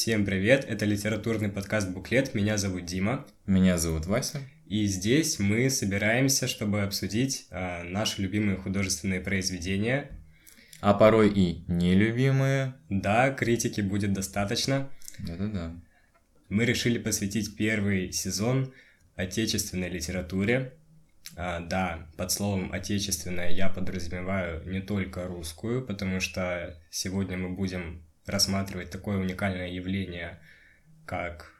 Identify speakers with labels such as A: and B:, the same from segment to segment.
A: Всем привет, это литературный подкаст «Буклет», меня зовут Дима.
B: Меня зовут Вася.
A: И здесь мы собираемся, чтобы обсудить а, наши любимые художественные произведения.
B: А порой и нелюбимые.
A: Да, критики будет достаточно.
B: Да-да-да.
A: Мы решили посвятить первый сезон отечественной литературе. А, да, под словом «отечественная» я подразумеваю не только русскую, потому что сегодня мы будем рассматривать такое уникальное явление, как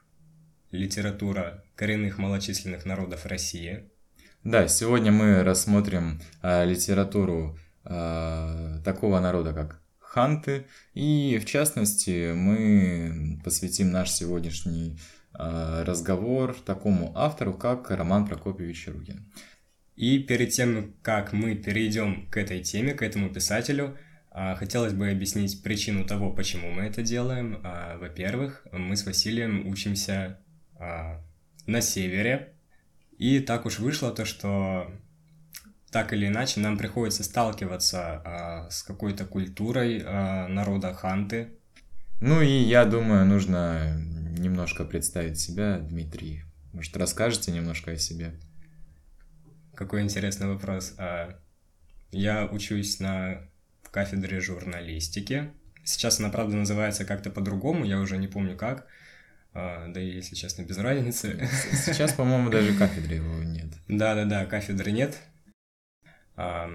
A: литература коренных малочисленных народов России.
B: Да, сегодня мы рассмотрим э, литературу э, такого народа, как ханты, и в частности мы посвятим наш сегодняшний э, разговор такому автору, как Роман Прокопьевич Ругин.
A: И перед тем, как мы перейдем к этой теме, к этому писателю, хотелось бы объяснить причину того, почему мы это делаем. А, во-первых, мы с Василием учимся а, на севере, и так уж вышло то, что так или иначе нам приходится сталкиваться с какой-то культурой народа ханты.
B: Ну и я думаю, нужно немножко представить себя, Дмитрий. Может, расскажете немножко о себе?
A: Какой интересный вопрос. Я учусь на кафедре журналистики. Сейчас она, правда, называется как-то по-другому, я уже не помню как. А, да и, если честно, без разницы.
B: Сейчас, по-моему, даже кафедры его нет.
A: Да-да-да, кафедры нет. А,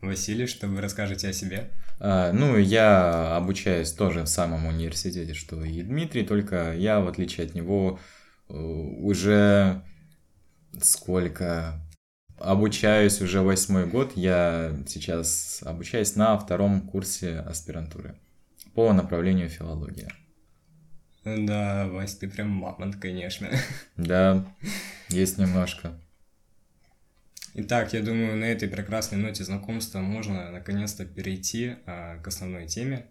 A: Василий, что вы расскажете о себе?
B: А, ну, я обучаюсь тоже в самом университете, что и Дмитрий, только я, в отличие от него, э, уже сколько обучаюсь уже восьмой год. Я сейчас обучаюсь на втором курсе аспирантуры по направлению филология.
A: Да, Вась, ты прям мамонт, конечно.
B: Да, есть немножко.
A: Итак, я думаю, на этой прекрасной ноте знакомства можно наконец-то перейти а, к основной теме.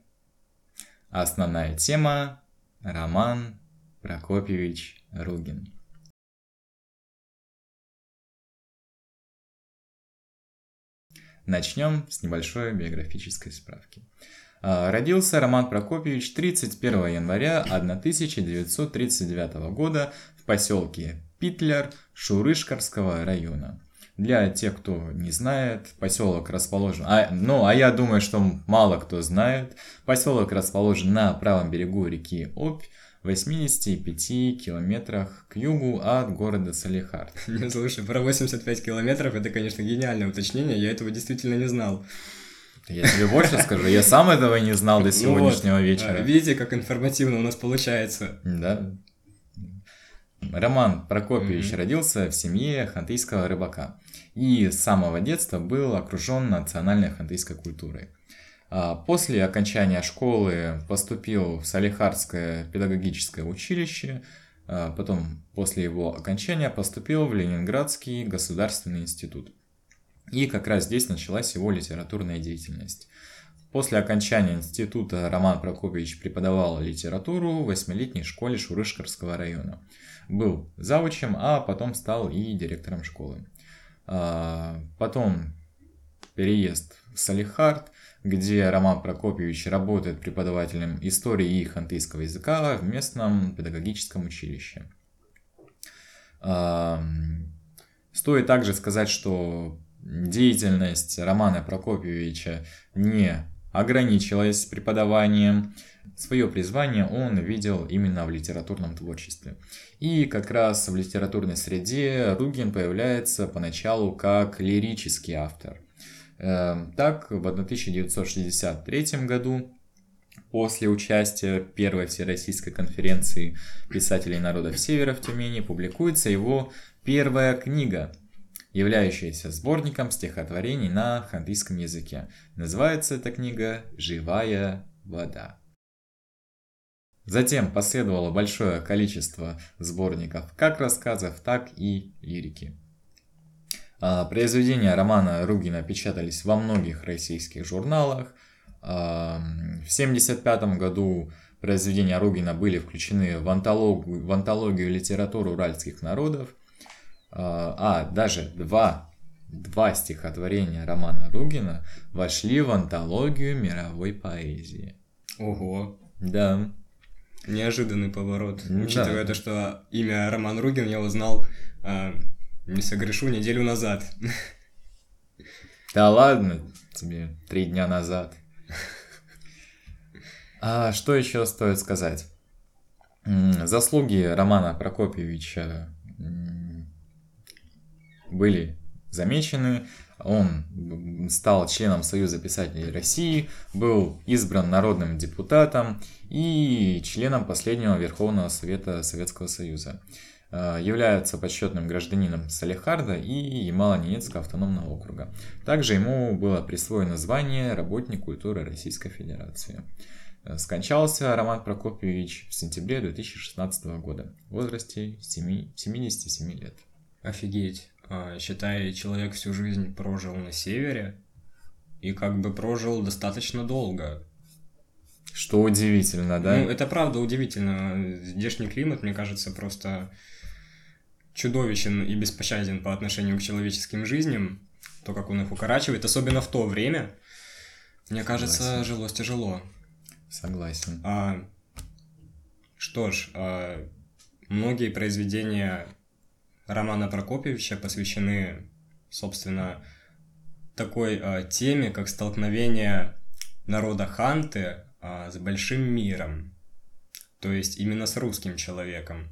B: Основная тема – Роман Прокопьевич Ругин. Начнем с небольшой биографической справки. А, родился Роман Прокопьевич 31 января 1939 года в поселке Питлер Шурышкарского района. Для тех, кто не знает, поселок расположен... А, ну, а я думаю, что мало кто знает. Поселок расположен на правом берегу реки Обь, 85 километрах к югу от города Салихард.
A: Слушай, про 85 километров это, конечно, гениальное уточнение, я этого действительно не знал.
B: Я тебе больше скажу, я сам этого не знал до сегодняшнего
A: вот.
B: вечера.
A: Видите, как информативно у нас получается.
B: Да. Роман Прокопьевич mm-hmm. родился в семье хантыйского рыбака и с самого детства был окружен национальной хантыйской культурой. А, после окончания школы поступил в Салихардское педагогическое училище, а, потом после его окончания поступил в Ленинградский государственный институт. И как раз здесь началась его литературная деятельность. После окончания института Роман Прокопьевич преподавал литературу в восьмилетней школе Шурышкарского района. Был завучем, а потом стал и директором школы. А, потом переезд в Салихард, где Роман Прокопьевич работает преподавателем истории и хантыйского языка в местном педагогическом училище. Стоит также сказать, что деятельность Романа Прокопьевича не ограничилась преподаванием. Свое призвание он видел именно в литературном творчестве. И как раз в литературной среде Ругин появляется поначалу как лирический автор. Эм, так, в 1963 году, после участия первой Всероссийской конференции писателей народов Севера в Тюмени, публикуется его первая книга, являющаяся сборником стихотворений на хантыйском языке. Называется эта книга «Живая вода». Затем последовало большое количество сборников как рассказов, так и лирики. А, произведения романа Ругина печатались во многих российских журналах. А, в 1975 году произведения Ругина были включены в антологию, в антологию литературы уральских народов. А, а даже два, два стихотворения романа Ругина вошли в антологию мировой поэзии.
A: Ого!
B: Да.
A: Неожиданный поворот,
B: Да.
A: учитывая то, что имя Роман Ругин я узнал, не согрешу, неделю назад.
B: Да ладно, тебе три дня назад. А что еще стоит сказать? Заслуги Романа Прокопьевича были замечены. Он стал членом Союза писателей России, был избран народным депутатом и членом последнего Верховного Совета Советского Союза. Э, Является почетным гражданином Салехарда и Ямало-Ненецкого автономного округа. Также ему было присвоено звание «Работник культуры Российской Федерации». Э, Скончался Роман Прокопьевич в сентябре 2016 года в возрасте семи- 77 лет.
A: Офигеть. А, Считай, человек всю жизнь прожил на севере и как бы прожил достаточно долго.
B: Что удивительно, да?
A: Ну, это правда удивительно. Здешний климат, мне кажется, просто чудовищен и беспощаден по отношению к человеческим жизням. То, как он их укорачивает, особенно в то время, мне кажется,
B: Согласен.
A: жилось тяжело.
B: Согласен.
A: А, что ж, а, многие произведения Романа Прокопьевича посвящены, собственно, такой а, теме, как столкновение народа Ханты а, с большим миром, то есть именно с русским человеком.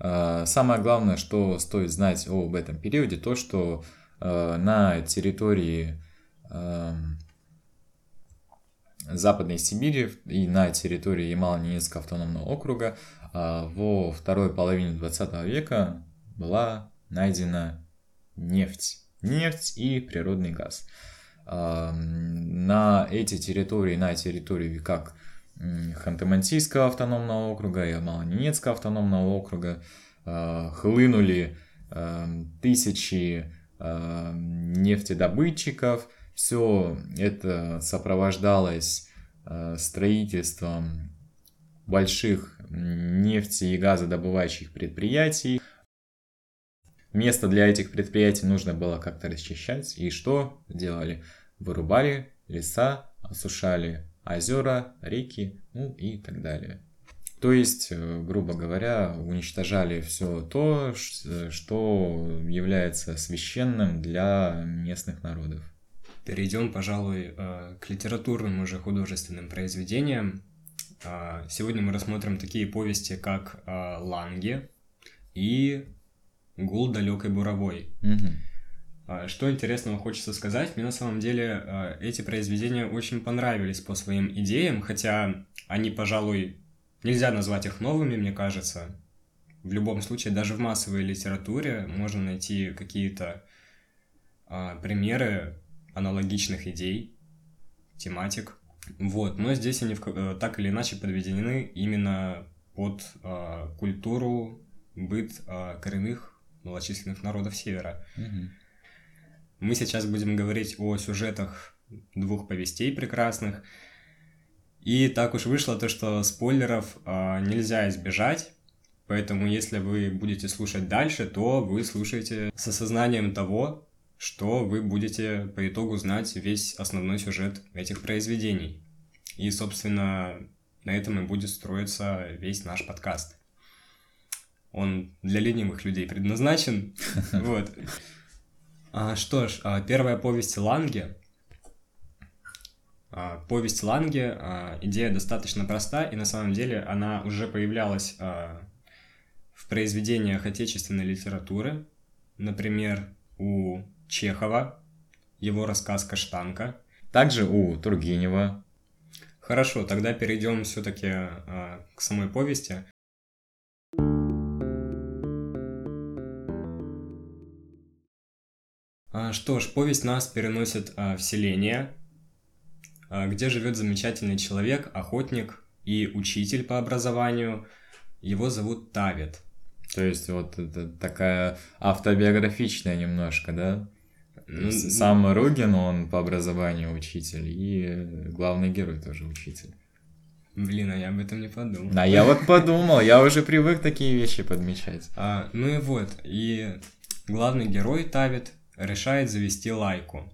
B: А, Самое главное, что стоит знать об этом периоде, то, что э, на территории Западной Сибири и на территории Ямало-Ненецкого автономного округа а, во второй половине 20 века была найдена нефть. Нефть и природный газ. А, На эти территории, на территории как Ханты-Мансийского автономного округа и Ямало-Ненецкого автономного округа а, хлынули эм, тысячи эм, нефтедобытчиков. Все это сопровождалось э, строительством больших нефти- и газодобывающих предприятий. Место для этих предприятий нужно было как-то расчищать. И что делали? Вырубали леса, осушали озера, реки, ну и так далее. То есть, э, грубо говоря, уничтожали все то, что является священным для местных народов.
A: Перейдем, пожалуй, э, к литературным уже художественным произведениям. А, Сегодня мы рассмотрим такие повести, как э, «Ланге» и «Гул далекой буровой».
B: Мгм.
A: А, Что интересного хочется сказать, мне на самом деле э, эти произведения очень понравились по своим идеям, хотя они, пожалуй, нельзя назвать их новыми, мне кажется. В любом случае, даже в массовой литературе можно найти какие-то а, примеры аналогичных идей, тематик. Вот, но здесь они э, так или иначе подведены именно под а, культуру, быт а, коренных малочисленных народов Севера.
B: Мгм.
A: Мы сейчас будем говорить о сюжетах двух повестей прекрасных. И так уж вышло то, что спойлеров а, нельзя избежать. Поэтому, если вы будете слушать дальше, то вы слушаете с осознанием того, что вы будете по итогу знать весь основной сюжет этих произведений. И, собственно, на этом и будет строиться весь наш подкаст. Он для ленивых людей предназначен. Вот. А, что ж, а, первая повесть Ланге. А, повесть Ланге, а, идея достаточно проста, и на самом деле она уже появлялась в произведениях отечественной литературы. Например, у Чехова, его рассказ «Каштанка».
B: Также у Тургенева.
A: Хорошо, тогда перейдем все-таки к самой повести. Что ж, повесть нас переносит а, в селение, а, где живет замечательный человек, охотник и учитель по образованию. Его зовут Тавит.
B: То есть вот это такая автобиографичная немножко, да? Сам Ругин, он по образованию учитель, и главный герой тоже учитель.
A: Блин, а я об этом не подумал.
B: А я вот подумал, я уже привык такие вещи подмечать.
A: А, ну и вот, и главный герой Тавит решает завести лайку.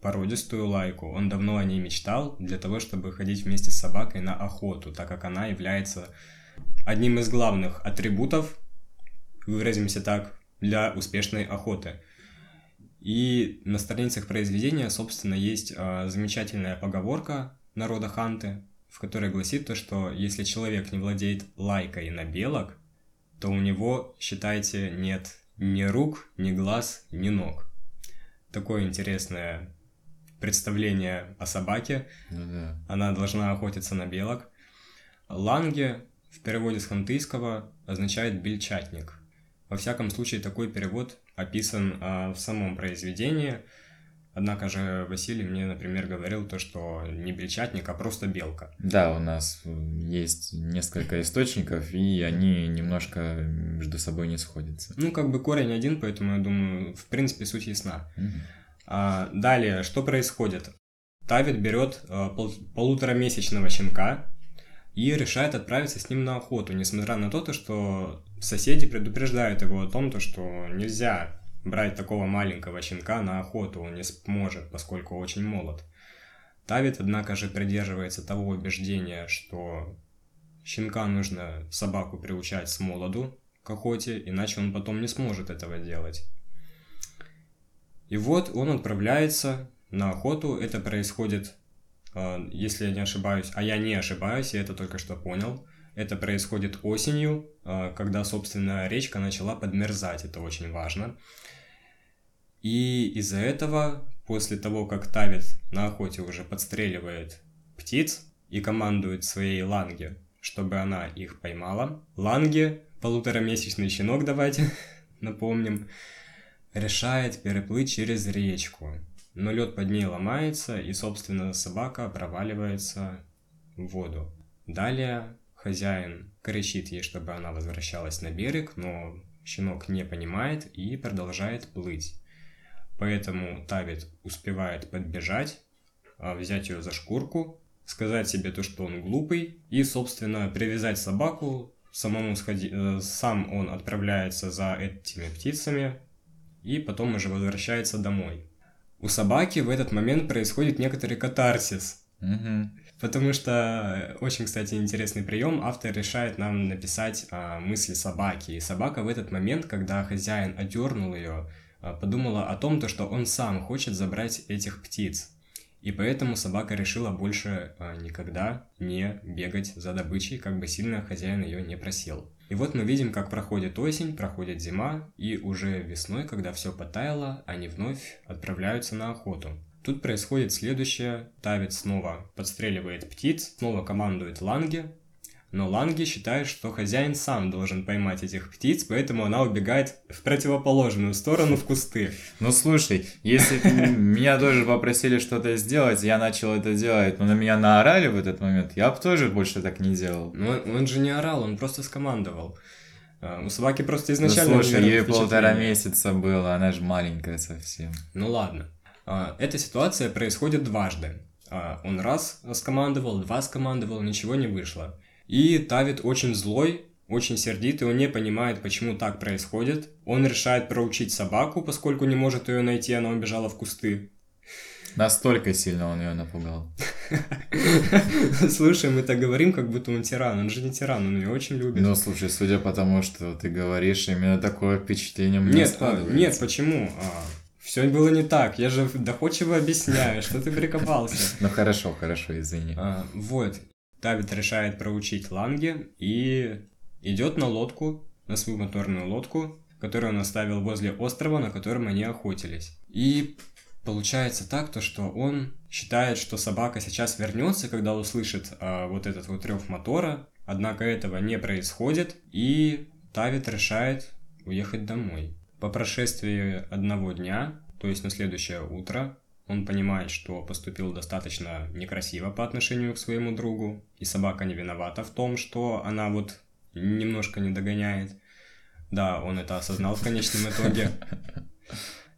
A: породистую лайку. Он давно о ней мечтал для того, чтобы ходить вместе с собакой на охоту, так как она является одним из главных атрибутов, выразимся так, для успешной охоты. И на страницах произведения, собственно, есть э, замечательная поговорка народа Ханты, в которой гласит то, что если человек не владеет лайкой на белок, то у него, считайте, нет ни рук, ни глаз, ни ног. Такое интересное представление о собаке.
B: Ну да.
A: Она должна охотиться на белок. Ланге в переводе с хантыйского означает бельчатник. Во всяком случае, такой перевод описан а, в самом произведении. Однако же Василий мне, например, говорил то, что не бельчатник, а просто белка.
B: Да, у нас есть несколько источников, и они немножко между собой не сходятся.
A: Ну, как бы корень один, поэтому я думаю, в принципе, суть ясна.
B: Мгм.
A: А, далее, что происходит? Тавит берет а, пол- полуторамесячного щенка и решает отправиться с ним на охоту, несмотря на то, что соседи предупреждают его о том, то, что нельзя брать такого маленького щенка на охоту, он не сможет, поскольку очень молод. Тавит, однако же, придерживается того убеждения, что щенка нужно собаку приучать с молоду к охоте, иначе он потом не сможет этого делать. И вот он отправляется на охоту. Это происходит, э, если я не ошибаюсь, а я не ошибаюсь, я это только что понял. Это происходит осенью, э, когда, собственно, речка начала подмерзать. Это очень важно. И из-за этого, после того, как Тавит на охоте уже подстреливает птиц и командует своей Ланге, чтобы она их поймала, Ланге, полуторамесячный щенок, давайте напомним, решает переплыть через речку. Но лед под ней ломается, и, собственно, собака проваливается в воду. Далее хозяин кричит ей, чтобы она возвращалась на берег, но щенок не понимает и продолжает плыть. Поэтому Тавит успевает подбежать, а, взять ее за шкурку, сказать себе то, что он глупый, и, собственно, привязать собаку, самому сходи... э, сам он отправляется за этими птицами, и потом уже возвращается домой. У собаки в этот момент происходит некоторый катарсис,
B: Мгм.
A: Потому что э, очень, кстати, интересный прием. Автор решает нам написать а, мысли собаки. И собака в этот момент, когда хозяин одернул ее, а, подумала о том, то, что он сам хочет забрать этих птиц. И поэтому собака решила больше а, никогда не бегать за добычей, как бы сильно хозяин ее не просил. И вот мы видим, как проходит осень, проходит зима, и уже весной, когда все потаяло, они вновь отправляются на охоту. Тут происходит следующее. Тавит снова подстреливает птиц, снова командует Ланге, но Ланге считает, что хозяин сам должен поймать этих птиц, поэтому она убегает в противоположную сторону в кусты.
B: Ну слушай, если меня тоже попросили что-то сделать, я начал это делать, но на меня наорали в этот момент, я бы тоже больше так не делал.
A: Но он, же не орал, он просто скомандовал. А, У собаки просто
B: Ну
A: изначально...
B: слушай,
A: наверное,
B: ей полтора месяца было, она же маленькая совсем.
A: Ну ладно. А, Эта ситуация происходит дважды. А, Он раз скомандовал, два скомандовал, ничего не вышло. И Тавит очень злой, очень сердитый, он не понимает, почему так происходит. Он решает проучить собаку, поскольку не может ее найти, она убежала в кусты.
B: Настолько сильно он ее напугал.
A: Слушай, мы так говорим, как будто он тиран. Он же не тиран, он ее очень любит.
B: Ну слушай, судя по тому, что ты говоришь, именно такое впечатление меня
A: Нет, а, нет, почему? Все было не так. Я же доходчиво объясняю, что ты прикопался.
B: Ну хорошо, хорошо, извини.
A: А, вот, Давид решает проучить Ланге и идет на лодку, на свою моторную лодку, которую он оставил возле острова, на котором они охотились. И получается так, то, что он считает, что собака сейчас вернется, когда услышит а, вот этот вот рев мотора, однако этого не происходит, и Тавит решает уехать домой. По прошествии одного дня, то есть на следующее утро, он понимает, что поступил достаточно некрасиво по отношению к своему другу, и собака не виновата в том, что она вот немножко не догоняет. Да, он это осознал в конечном итоге.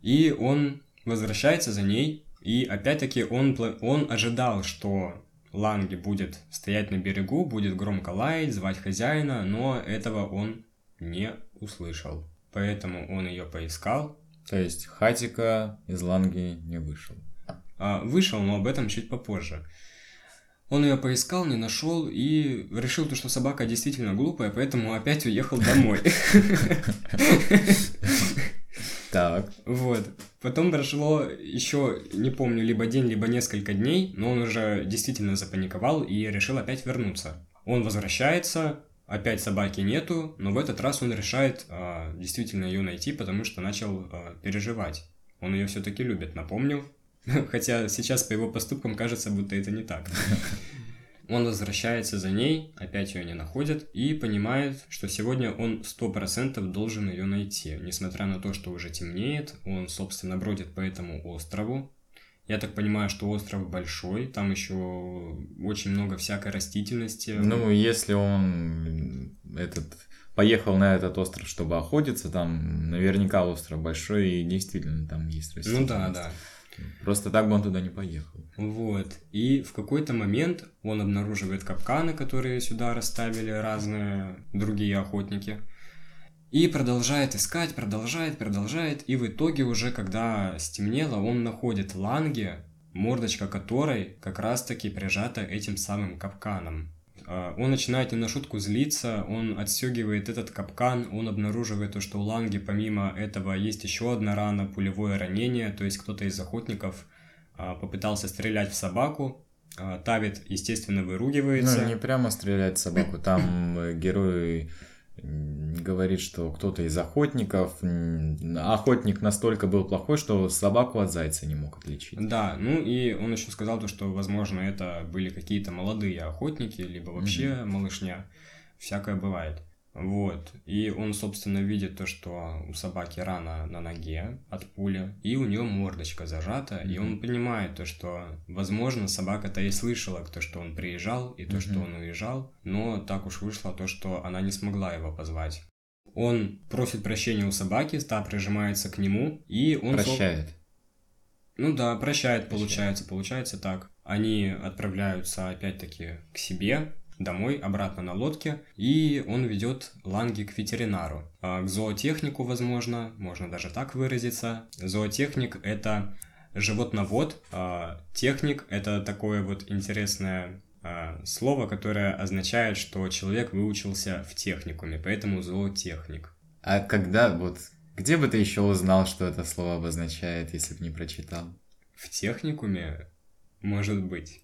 A: И он возвращается за ней, и опять-таки он, он ожидал, что Ланги будет стоять на берегу, будет громко лаять, звать хозяина, но этого он не услышал. Поэтому он ее поискал,
B: То есть Хатика из Ланги не вышел.
A: А, вышел, но об этом чуть попозже. Он ее поискал, не нашел и решил, то, что собака действительно глупая, поэтому опять уехал домой.
B: Так.
A: Вот. Потом прошло еще, не помню, либо день, либо несколько дней, но он уже действительно запаниковал и решил опять вернуться. Он возвращается, опять собаки нету, но в этот раз он решает а, действительно ее найти, потому что начал а, переживать. Он ее все-таки любит, напомню. Хотя сейчас по его поступкам кажется, будто это не так. Он возвращается за ней, опять ее не находит, и понимает, что сегодня он сто процентов должен ее найти. Несмотря на то, что уже темнеет, он, собственно, бродит по этому острову. Я так понимаю, что остров большой, там еще очень много всякой растительности.
B: Ну, если он этот поехал на этот остров, чтобы охотиться, там наверняка остров большой, и действительно там есть растительность.
A: Ну да, да.
B: Просто так бы он туда не поехал.
A: Вот. И в какой-то момент он обнаруживает капканы, которые сюда расставили разные другие охотники. И продолжает искать, продолжает, продолжает. И в итоге уже, когда стемнело, он находит ланги, мордочка которой как раз-таки прижата этим самым капканом. А, он начинает не на шутку злиться, он отстегивает этот капкан, он обнаруживает то, что у Ланги помимо этого есть еще одна рана, пулевое ранение, то есть кто-то из охотников а, попытался стрелять в собаку, а, Тавит, естественно, выругивается.
B: Ну, не прямо стрелять в собаку, там э, герой говорит, что кто-то из охотников, охотник настолько был плохой, что собаку от зайца не мог отличить.
A: Да, ну и он еще сказал то, что, возможно, это были какие-то молодые охотники, либо вообще mm-hmm. малышня. Всякое бывает. Вот. И он, собственно, видит то, что у собаки рана на ноге от пули, и у нее мордочка зажата, mm-hmm. и он понимает то, что, возможно, собака-то и слышала то, что он приезжал, и то, mm-hmm. что он уезжал, но так уж вышло то, что она не смогла его позвать. Он просит прощения у собаки, та прижимается к нему, и он...
B: Прощает.
A: Ну да, прощает, получается, получается так. Они отправляются опять-таки к себе, домой, обратно на лодке, и он ведет Ланги к ветеринару. А, к зоотехнику, возможно, можно даже так выразиться. Зоотехник — это животновод, а техник — это такое вот интересное а, слово, которое означает, что человек выучился в техникуме, поэтому зоотехник.
B: А когда, вот, где бы ты еще узнал, что это слово обозначает, если бы не прочитал?
A: В техникуме? Может быть.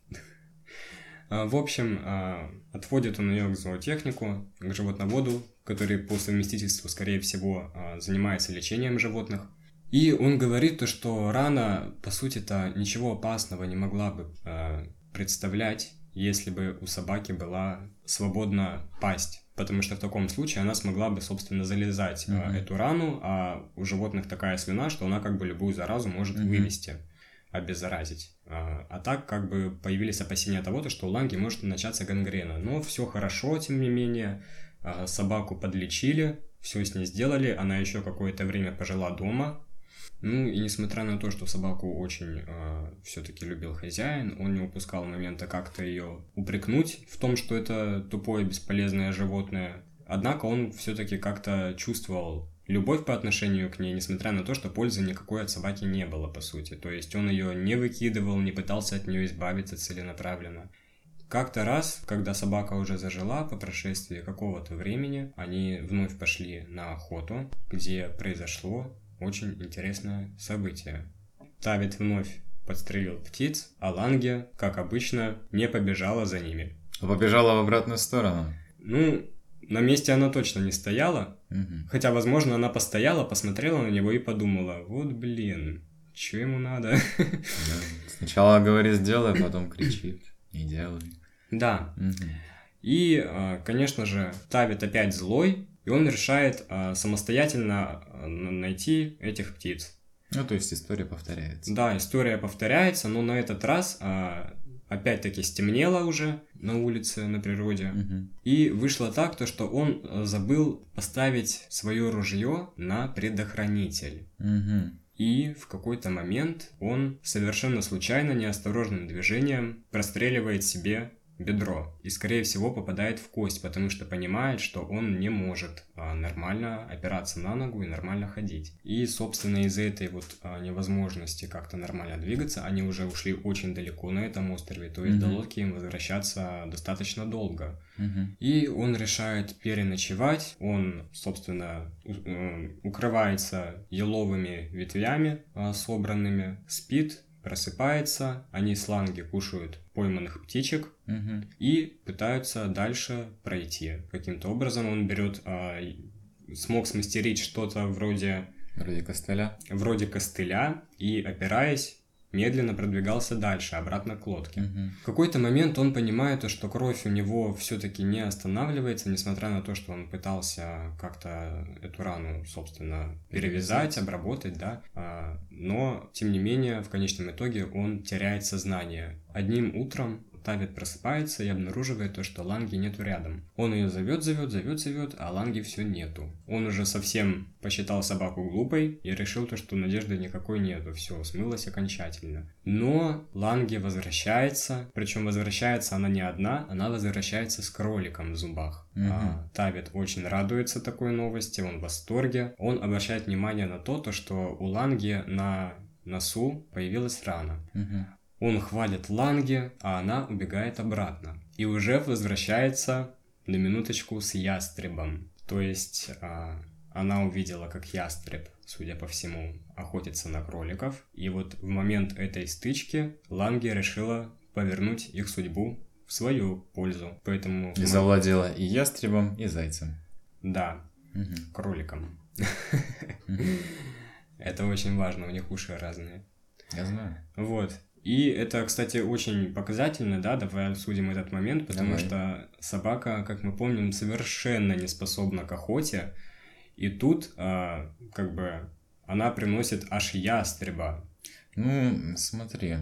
A: А, в общем, а, отводит он ее к зоотехнику, к животноводу, который по совместительству, скорее всего, а, занимается лечением животных. И он говорит то, что рана, по сути-то, ничего опасного не могла бы представлять, если бы у собаки была свободна пасть. Потому что в таком случае она смогла бы, собственно, залезать mm-hmm. эту рану, а у животных такая слюна, что она как бы любую заразу может mm-hmm. вывести обеззаразить. А, а так как бы появились опасения того, что у Ланги может начаться гангрена. Но все хорошо, тем не менее. А, собаку подлечили, все с ней сделали, она еще какое-то время пожила дома. Ну и несмотря на то, что собаку очень э, все-таки любил хозяин, он не упускал момента как-то ее упрекнуть в том, что это тупое бесполезное животное. Однако он все-таки как-то чувствовал любовь по отношению к ней, несмотря на то, что пользы никакой от собаки не было, по сути. То есть он ее не выкидывал, не пытался от нее избавиться целенаправленно. Как-то раз, когда собака уже зажила, по прошествии какого-то времени, они вновь пошли на охоту, где произошло очень интересное событие. Тавит вновь подстрелил птиц, а Ланге, как обычно, не побежала за ними.
B: Побежала в обратную сторону.
A: Ну, на месте она точно не стояла. Угу. Хотя, возможно, она постояла, посмотрела на него и подумала, вот блин, что ему надо? Да.
B: Сначала говорит сделай, потом кричит, не делай.
A: Да. Угу. И, а, конечно же, Тавит опять злой, и он решает а, самостоятельно а, найти этих птиц.
B: Ну, то есть история повторяется.
A: Да, история повторяется, но на этот раз опять-таки стемнело уже на улице, на природе. Угу. И вышло так, то, что он э, забыл поставить свое ружье на предохранитель.
B: Угу.
A: И в какой-то момент он совершенно случайно, неосторожным движением простреливает себе бедро и, скорее всего, попадает в кость, потому что понимает, что он не может а, нормально опираться на ногу и нормально ходить. И, собственно, из-за этой вот а, невозможности как-то нормально двигаться, они уже ушли очень далеко на этом острове, то есть mm-hmm. до лодки им возвращаться достаточно долго.
B: Мгм.
A: И он решает переночевать, он, собственно, э, укрывается еловыми ветвями а, собранными, спит, просыпается, они с ланги кушают пойманных птичек
B: Мгм.
A: и пытаются дальше пройти. Каким-то образом он берет, а, смог смастерить что-то вроде,
B: Вроде костыля.
A: вроде костыля и, опираясь, медленно продвигался дальше, обратно к лодке.
B: Мгм.
A: В какой-то момент он понимает, то, что кровь у него все-таки не останавливается, несмотря на то, что он пытался как-то эту рану, собственно, перевязать, обработать, да. А, Но, тем не менее, в конечном итоге он теряет сознание. Одним утром Тавит просыпается и обнаруживает то, что Ланги нету рядом. Он ее зовет, зовет, зовет, зовет, а Ланги все нету. Он уже совсем посчитал собаку глупой и решил то, что надежды никакой нету. Все, смылась окончательно. Но Ланги возвращается, причем возвращается она не одна, она возвращается с кроликом в зубах.
B: Мгм.
A: А, Тавит очень радуется такой новости, он в восторге. Он обращает внимание на то, то что у Ланги на носу появилась рана.
B: Мгм.
A: Он хвалит Ланге, а она убегает обратно. И уже возвращается на минуточку с ястребом. То есть а, она увидела, как ястреб, судя по всему, охотится на кроликов. И вот в момент этой стычки Ланге решила повернуть их судьбу в свою пользу. Поэтому...
B: И завладела и ястребом, и зайцем.
A: Да,
B: Мгм.
A: кроликом. Это очень важно, у них уши разные.
B: Я знаю.
A: Вот. И это, кстати, очень показательно, да, давай обсудим этот момент, потому
B: Давай.
A: что собака, как мы помним, совершенно не способна к охоте, и тут, а, как бы, она приносит аж ястреба.
B: Ну, смотри,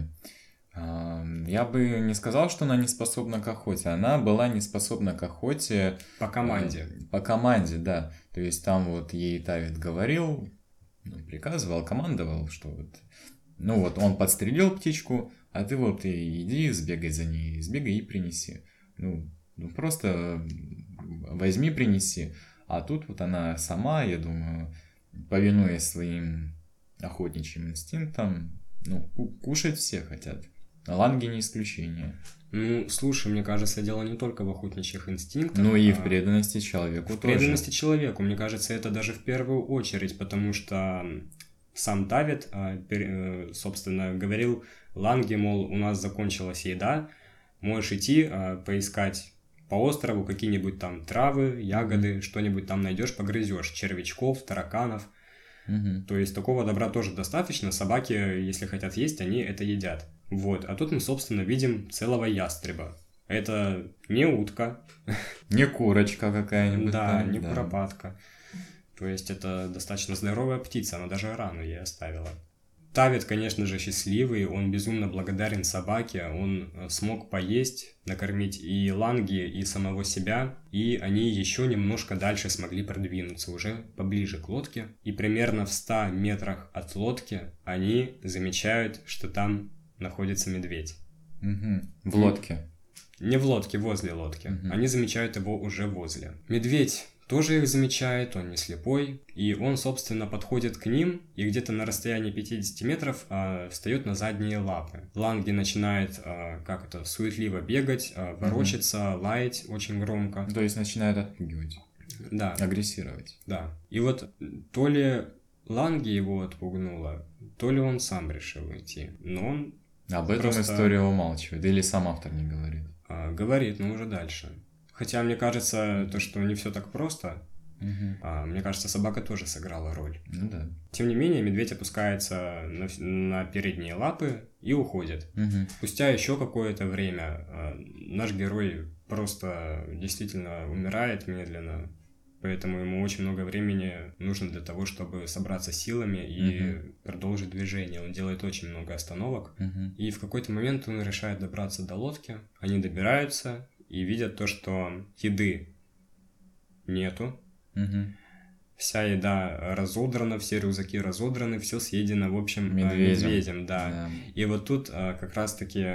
B: а, я бы не сказал, что она не способна к охоте. Она была не способна к охоте
A: По команде.
B: э, По команде, да. То есть там вот ей Тавит говорил, ну, приказывал, командовал, что вот, ну вот он подстрелил птичку, а ты вот и иди, сбегай за ней, сбегай и принеси. Ну, ну просто возьми, принеси. А тут вот она сама, я думаю, повинуясь своим охотничьим инстинктам, ну, ку- кушать все хотят. А Ланги не исключение.
A: Ну, слушай, мне кажется, дело не только в охотничьих инстинктах.
B: Ну и
A: а
B: в преданности человеку
A: в
B: тоже.
A: преданности человеку. Мне кажется, это даже в первую очередь, потому что сам Давид, а, э, собственно, говорил Ланге, мол, у нас закончилась еда, можешь идти а, поискать по острову какие-нибудь там травы, ягоды, что-нибудь там найдешь, погрызешь, червячков, тараканов.
B: Мгм.
A: То есть такого добра тоже достаточно. Собаки, если хотят есть, они это едят. Вот. А тут мы, собственно, видим целого ястреба. Это не утка,
B: Не курочка какая-нибудь.
A: да,
B: там,
A: не куропатка. То есть это достаточно здоровая птица, она даже рану ей оставила. Тавит, конечно же, счастливый, он безумно благодарен собаке, он э, смог поесть, накормить и Ланги, и самого себя, и они еще немножко дальше смогли продвинуться, уже поближе к лодке. И примерно в 100 метрах от лодки они замечают, что там находится медведь.
B: Мгм. В лодке.
A: Не в лодке, возле лодки.
B: Мгм.
A: Они замечают его уже возле. Медведь тоже их замечает, он не слепой, и он, собственно, подходит к ним и где-то на расстоянии 50 метров а, встает на задние лапы. Ланги начинает, а, как это, суетливо бегать, а, ворочаться, лаять очень громко.
B: То есть начинают отпугивать,
A: Да,
B: агрессировать.
A: да. И вот то ли Ланги его отпугнула, то ли он сам решил уйти. Но он
B: Об этом
A: Просто-
B: история умалчивает. Или сам автор не говорит.
A: а, говорит, но уже дальше. Хотя мне кажется, то, что не все так просто,
B: Мгм.
A: А, мне кажется, собака тоже сыграла роль.
B: Ну да.
A: Тем не менее, медведь опускается на, на передние лапы и уходит.
B: Мгм.
A: Спустя еще какое-то время а, наш герой просто действительно умирает медленно, поэтому ему очень много времени нужно для того, чтобы собраться силами и продолжить движение. Он делает очень много остановок.
B: Мгм.
A: И в какой-то момент он решает добраться до лодки. Они добираются и видят то, что еды нету,
B: Мгм.
A: Вся еда разодрана, все рюкзаки разодраны, все съедено, в общем, э,
B: Медведем.
A: медведем, да.
B: Да.
A: И вот тут а, как раз-таки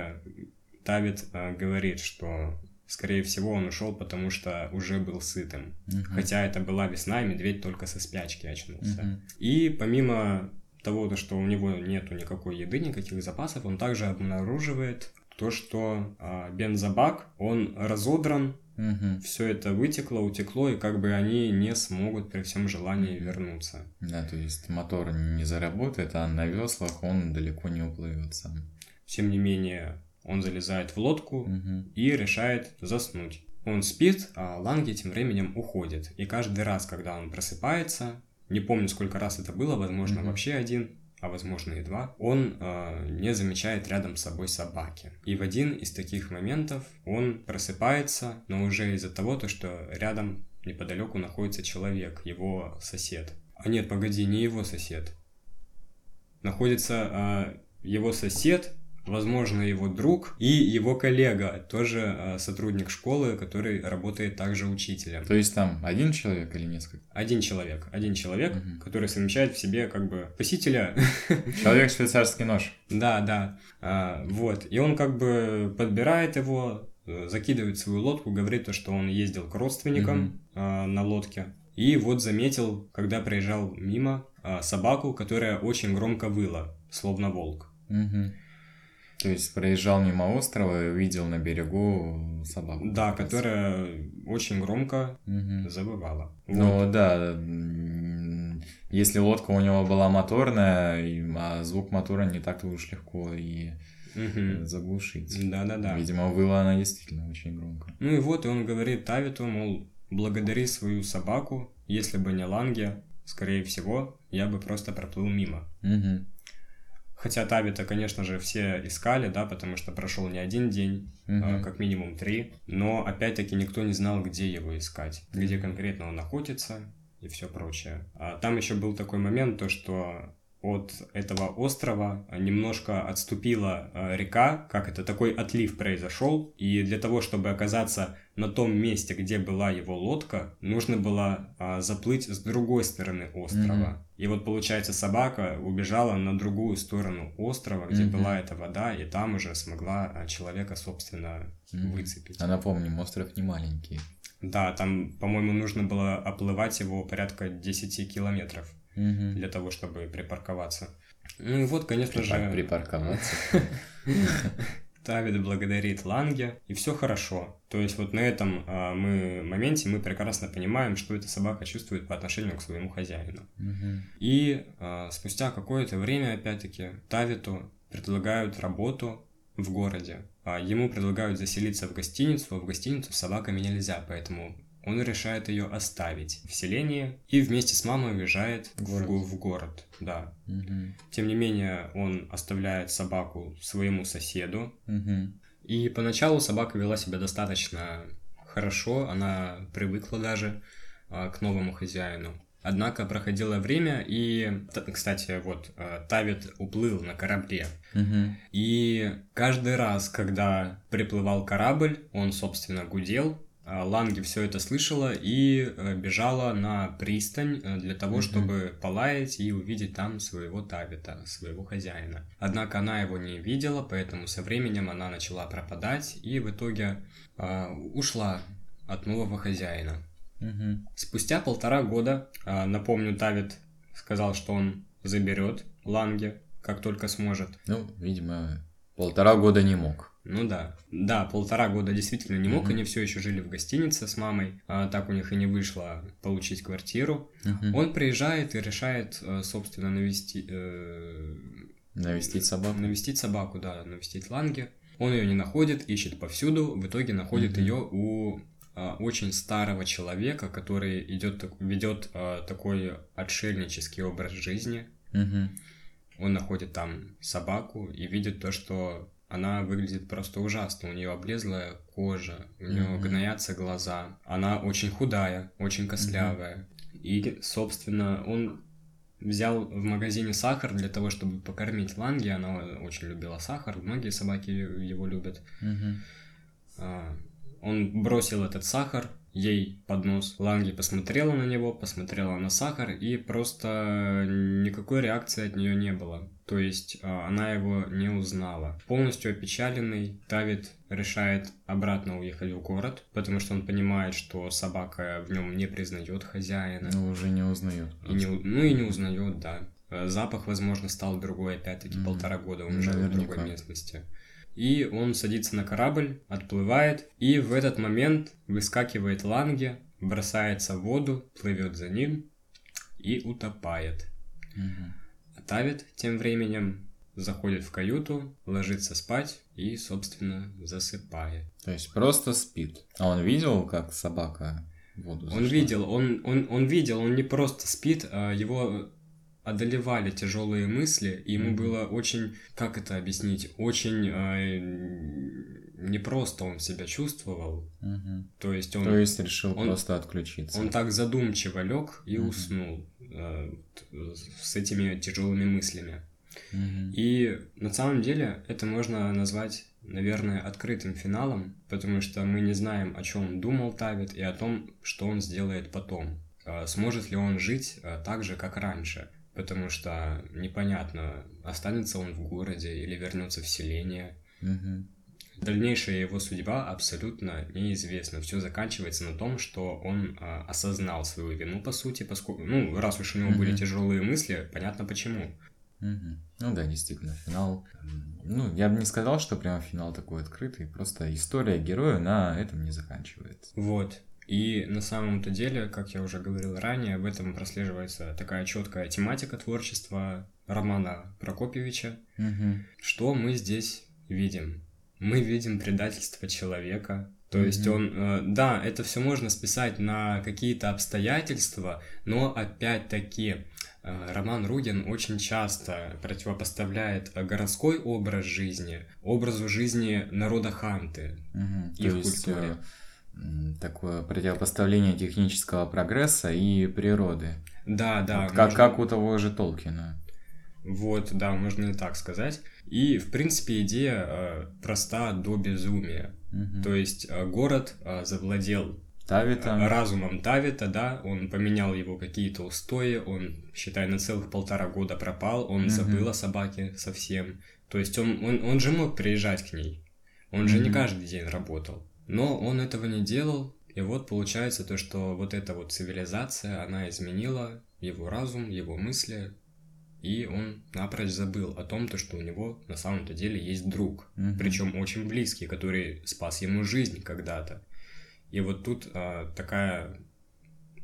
A: Тавид э, говорит, что скорее всего он ушел, потому что уже был сытым.
B: Мгм.
A: Хотя это была весна, и медведь только со спячки очнулся.
B: Мгм.
A: И помимо того, то, что у него нету никакой еды, никаких запасов, он также обнаруживает то, что а, бензобак, он разодран,
B: Мгм.
A: все это вытекло, утекло, и как бы они не смогут при всем желании вернуться.
B: Да, то есть мотор не заработает, а на веслах он далеко не уплывет сам.
A: Тем не менее, он залезает в лодку
B: Мгм.
A: и решает заснуть. Он спит, а Ланги тем временем уходит. И каждый раз, когда он просыпается, не помню, сколько раз это было, возможно,
B: Мгм.
A: вообще один, а возможно и два, он э, не замечает рядом с собой собаки. И в один из таких моментов он просыпается, но уже из-за того, то, что рядом неподалеку находится человек, его сосед. А нет, погоди, не его сосед. Находится э, его сосед, возможно, его друг и его коллега, тоже э, сотрудник школы, который работает также учителем.
B: То есть там один человек или несколько?
A: Один человек, один человек,
B: Мгм.
A: который совмещает в себе как бы спасителя.
B: Человек швейцарский нож.
A: Да, да. А, вот. И он как бы подбирает его, э, закидывает свою лодку, говорит то, что он ездил к родственникам а, на лодке. И вот заметил, когда проезжал мимо, а, собаку, которая очень громко выла, словно волк.
B: Мгм. То есть проезжал мимо острова и увидел на берегу собаку.
A: Да, которая очень громко
B: Мгм.
A: завывала. Вот.
B: Ну да, если лодка у него была моторная, а звук мотора не так-то уж легко и
A: Мгм.
B: заглушить.
A: Да-да-да.
B: Видимо, выла она действительно очень громко.
A: Ну и вот, и он говорит Тавиту, мол, благодари свою собаку, если бы не Ланге, скорее всего, я бы просто проплыл мимо.
B: Мгм.
A: Хотя Тавита, конечно же, все искали, да, потому что прошел не один день, а,
B: Мгм.
A: как минимум три, но опять-таки никто не знал, где его искать, где конкретно он находится и все прочее. А там еще был такой момент, то что от этого острова немножко отступила а, река, как это такой отлив произошел, и для того, чтобы оказаться на том месте, где была его лодка, нужно было а, заплыть с другой стороны острова. И вот получается собака убежала на другую сторону острова, где
B: Мгм.
A: была эта вода, и там уже смогла а, человека, собственно,
B: Мгм.
A: выцепить.
B: А напомним, остров не маленький.
A: Да, там, по-моему, нужно было оплывать его порядка 10 километров
B: Мгм.
A: для того, чтобы припарковаться. Ну и вот, конечно
B: Припар-
A: же,
B: Припарковаться.
A: Тавид благодарит Ланге, и все хорошо. То есть вот на этом а, мы моменте мы прекрасно понимаем, что эта собака чувствует по отношению к своему хозяину.
B: Мгм.
A: И а, спустя какое-то время, опять-таки, Тавиту предлагают работу в городе. А ему предлагают заселиться в гостиницу, а в гостиницу с собаками нельзя, поэтому он решает ее оставить в селении и вместе с мамой уезжает в,
B: Город.
A: го- в город. Да.
B: Мгм.
A: Тем не менее, он оставляет собаку своему соседу.
B: Мгм.
A: И поначалу собака вела себя достаточно хорошо, она привыкла даже а, к новому хозяину. Однако проходило время, и, кстати, вот а, Тавит уплыл на корабле.
B: Мгм.
A: И каждый раз, когда приплывал корабль, он, собственно, гудел. А Ланги все это слышала и э, бежала на пристань э, для того,
B: Мгм.
A: чтобы полаять и увидеть там своего Тавита, своего хозяина. Однако она его не видела, поэтому со временем она начала пропадать и в итоге а, ушла от нового хозяина.
B: Мгм.
A: Спустя полтора года, а, напомню, Тавит сказал, что он заберет Ланги, как только сможет.
B: Ну, видимо, полтора года не мог.
A: Ну да. Да, полтора года действительно не мог,
B: Мгм.
A: они все еще жили в гостинице с мамой, а так у них и не вышло получить квартиру.
B: Мгм.
A: Он приезжает и решает, э, собственно, навести, э,
B: Навестить собаку.
A: навестить собаку, да, навестить Ланге. Он ее не находит, ищет повсюду, в итоге находит
B: Мгм.
A: ее у а, очень старого человека, который идет, ведет а, такой отшельнический образ жизни.
B: Мгм.
A: Он находит там собаку и видит то, что она выглядит просто ужасно. У нее облезлая кожа, у нее
B: Мгм.
A: гноятся глаза. Она очень худая, очень костлявая. И, собственно, он взял в магазине сахар для того, чтобы покормить Ланги. Она очень любила сахар, многие собаки его любят. А, Он бросил этот сахар ей под нос. Ланги посмотрела на него, посмотрела на сахар, и просто никакой реакции от нее не было. То есть а, она его не узнала. Полностью опечаленный, Давид решает обратно уехать в город, потому что он понимает, что собака в нем не признает хозяина.
B: Ну, уже не узнает.
A: И не, ну и не узнает, да. Э, запах, возможно, стал другой, опять-таки, mm-hmm. полтора года он уже в другой местности. И он садится на корабль, отплывает, и в этот момент выскакивает Ланге, бросается в воду, плывет за ним и утопает. Mm-hmm. Тавит тем временем заходит в каюту, ложится спать и, собственно, засыпает.
B: То есть просто спит. А он видел, как собака воду
A: зашла? Он видел, он, он, он видел, он не просто спит, а его одолевали тяжелые мысли, и ему mm-hmm. было очень, как это объяснить, очень э, непросто он себя чувствовал.
B: Mm-hmm.
A: То есть он...
B: То есть решил он, просто отключиться.
A: Он так задумчиво лег и mm-hmm. уснул с этими тяжелыми мыслями.
B: Mm-hmm.
A: И на самом деле это можно назвать наверное, открытым финалом, потому что мы не знаем, о чем думал Тавит и о том, что он сделает потом. А сможет ли он жить а, так же, как раньше? потому что непонятно, останется он в городе или вернется в селение.
B: Угу.
A: Дальнейшая его судьба абсолютно неизвестна. Все заканчивается на том, что он а, осознал свою вину, по сути, поскольку, ну, раз уж у него угу. были тяжелые мысли, понятно почему.
B: Угу. Ну да, действительно, финал. Ну, я бы не сказал, что прям финал такой открытый, просто история героя на этом не заканчивается.
A: Вот. И на самом-то деле, как я уже говорил ранее, в этом прослеживается такая четкая тематика творчества Романа Прокопьевича.
B: Угу.
A: Что мы здесь видим? Мы видим предательство человека. То mm есть он, э, да, это все можно списать на какие-то обстоятельства, но опять-таки э, Роман Ругин очень часто противопоставляет городской образ жизни образу жизни народа Ханты,
B: mm их То есть, культуре. Э такое противопоставление технического прогресса и природы.
A: Да, да.
B: Вот как, можно... как у того же Толкина.
A: Вот, да, можно и так сказать. И, в принципе, идея э, проста до безумия.
B: Угу.
A: То есть э, город э, завладел
B: Тавита.
A: Э, разумом Тавита, да, он поменял его какие-то устои, он, считай, на целых полтора года пропал, он угу. забыл о собаке совсем. То есть он, он, он же мог приезжать к ней, он угу. же не каждый день работал. Но он этого не делал, и вот получается то, что вот эта вот цивилизация, она изменила его разум, его мысли, и он напрочь забыл о том, то, что у него на самом-то деле есть друг,
B: mm
A: причем очень близкий, который спас ему жизнь когда-то. И вот тут а, такая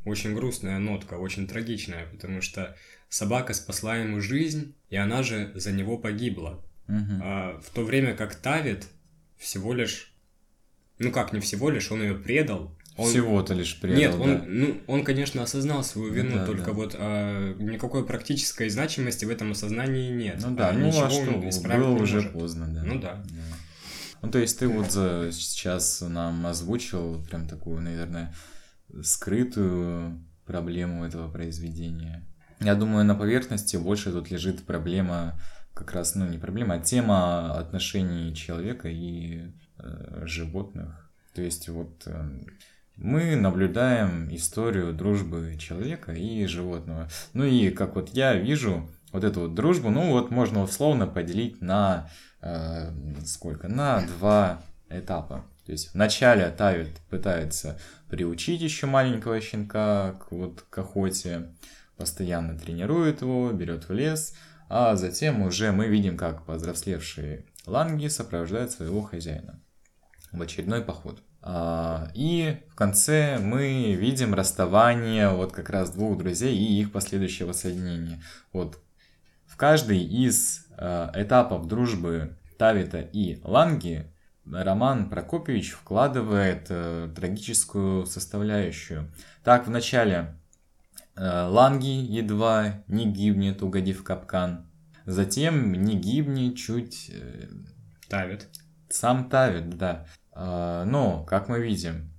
A: очень грустная нотка, очень трагичная, потому что собака спасла ему жизнь, и она же за него погибла.
B: mm
A: А, в то время как Тавит всего лишь ну как, не всего лишь, он ее предал. Он...
B: Всего-то лишь предал.
A: Нет, он,
B: да.
A: ну, он, конечно, осознал свою вину,
B: да,
A: только
B: да.
A: вот а, никакой практической значимости в этом осознании нет.
B: Ну да,
A: а
B: ну а что, было уже может. поздно, да.
A: Ну да.
B: да. Ну то есть ты вот за, сейчас нам озвучил прям такую, наверное, скрытую проблему этого произведения. Я думаю, на поверхности больше тут лежит проблема, как раз, ну не проблема, а тема отношений человека и Э, животных. То есть вот э, мы наблюдаем историю дружбы человека и животного. Ну и как вот я вижу вот эту вот дружбу, ну вот можно условно поделить на э, сколько? На два этапа. То есть вначале Тавит пытается приучить еще маленького щенка к, вот, к охоте, постоянно тренирует его, берет в лес, а затем уже мы видим, как повзрослевшие ланги сопровождают своего хозяина в очередной поход. А, и в конце мы видим расставание вот как раз двух друзей и их последующее воссоединение. Вот в каждый из а, этапов дружбы Тавита и Ланги Роман Прокопьевич вкладывает э, трагическую составляющую. Так, в начале э, Ланги едва не гибнет, угодив в капкан. Затем не гибнет, чуть... Э,
A: Тавит.
B: Сам Тавит, да. А, но, как мы видим,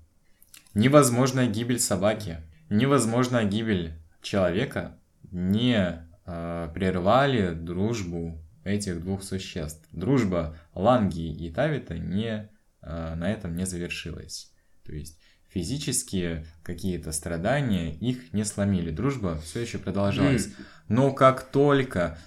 B: невозможная гибель собаки, невозможная гибель человека не а, прервали дружбу этих двух существ. Дружба Ланги и Тавита не, а, на этом не завершилась. То есть физические какие-то страдания их не сломили. Дружба все еще продолжалась. Но как только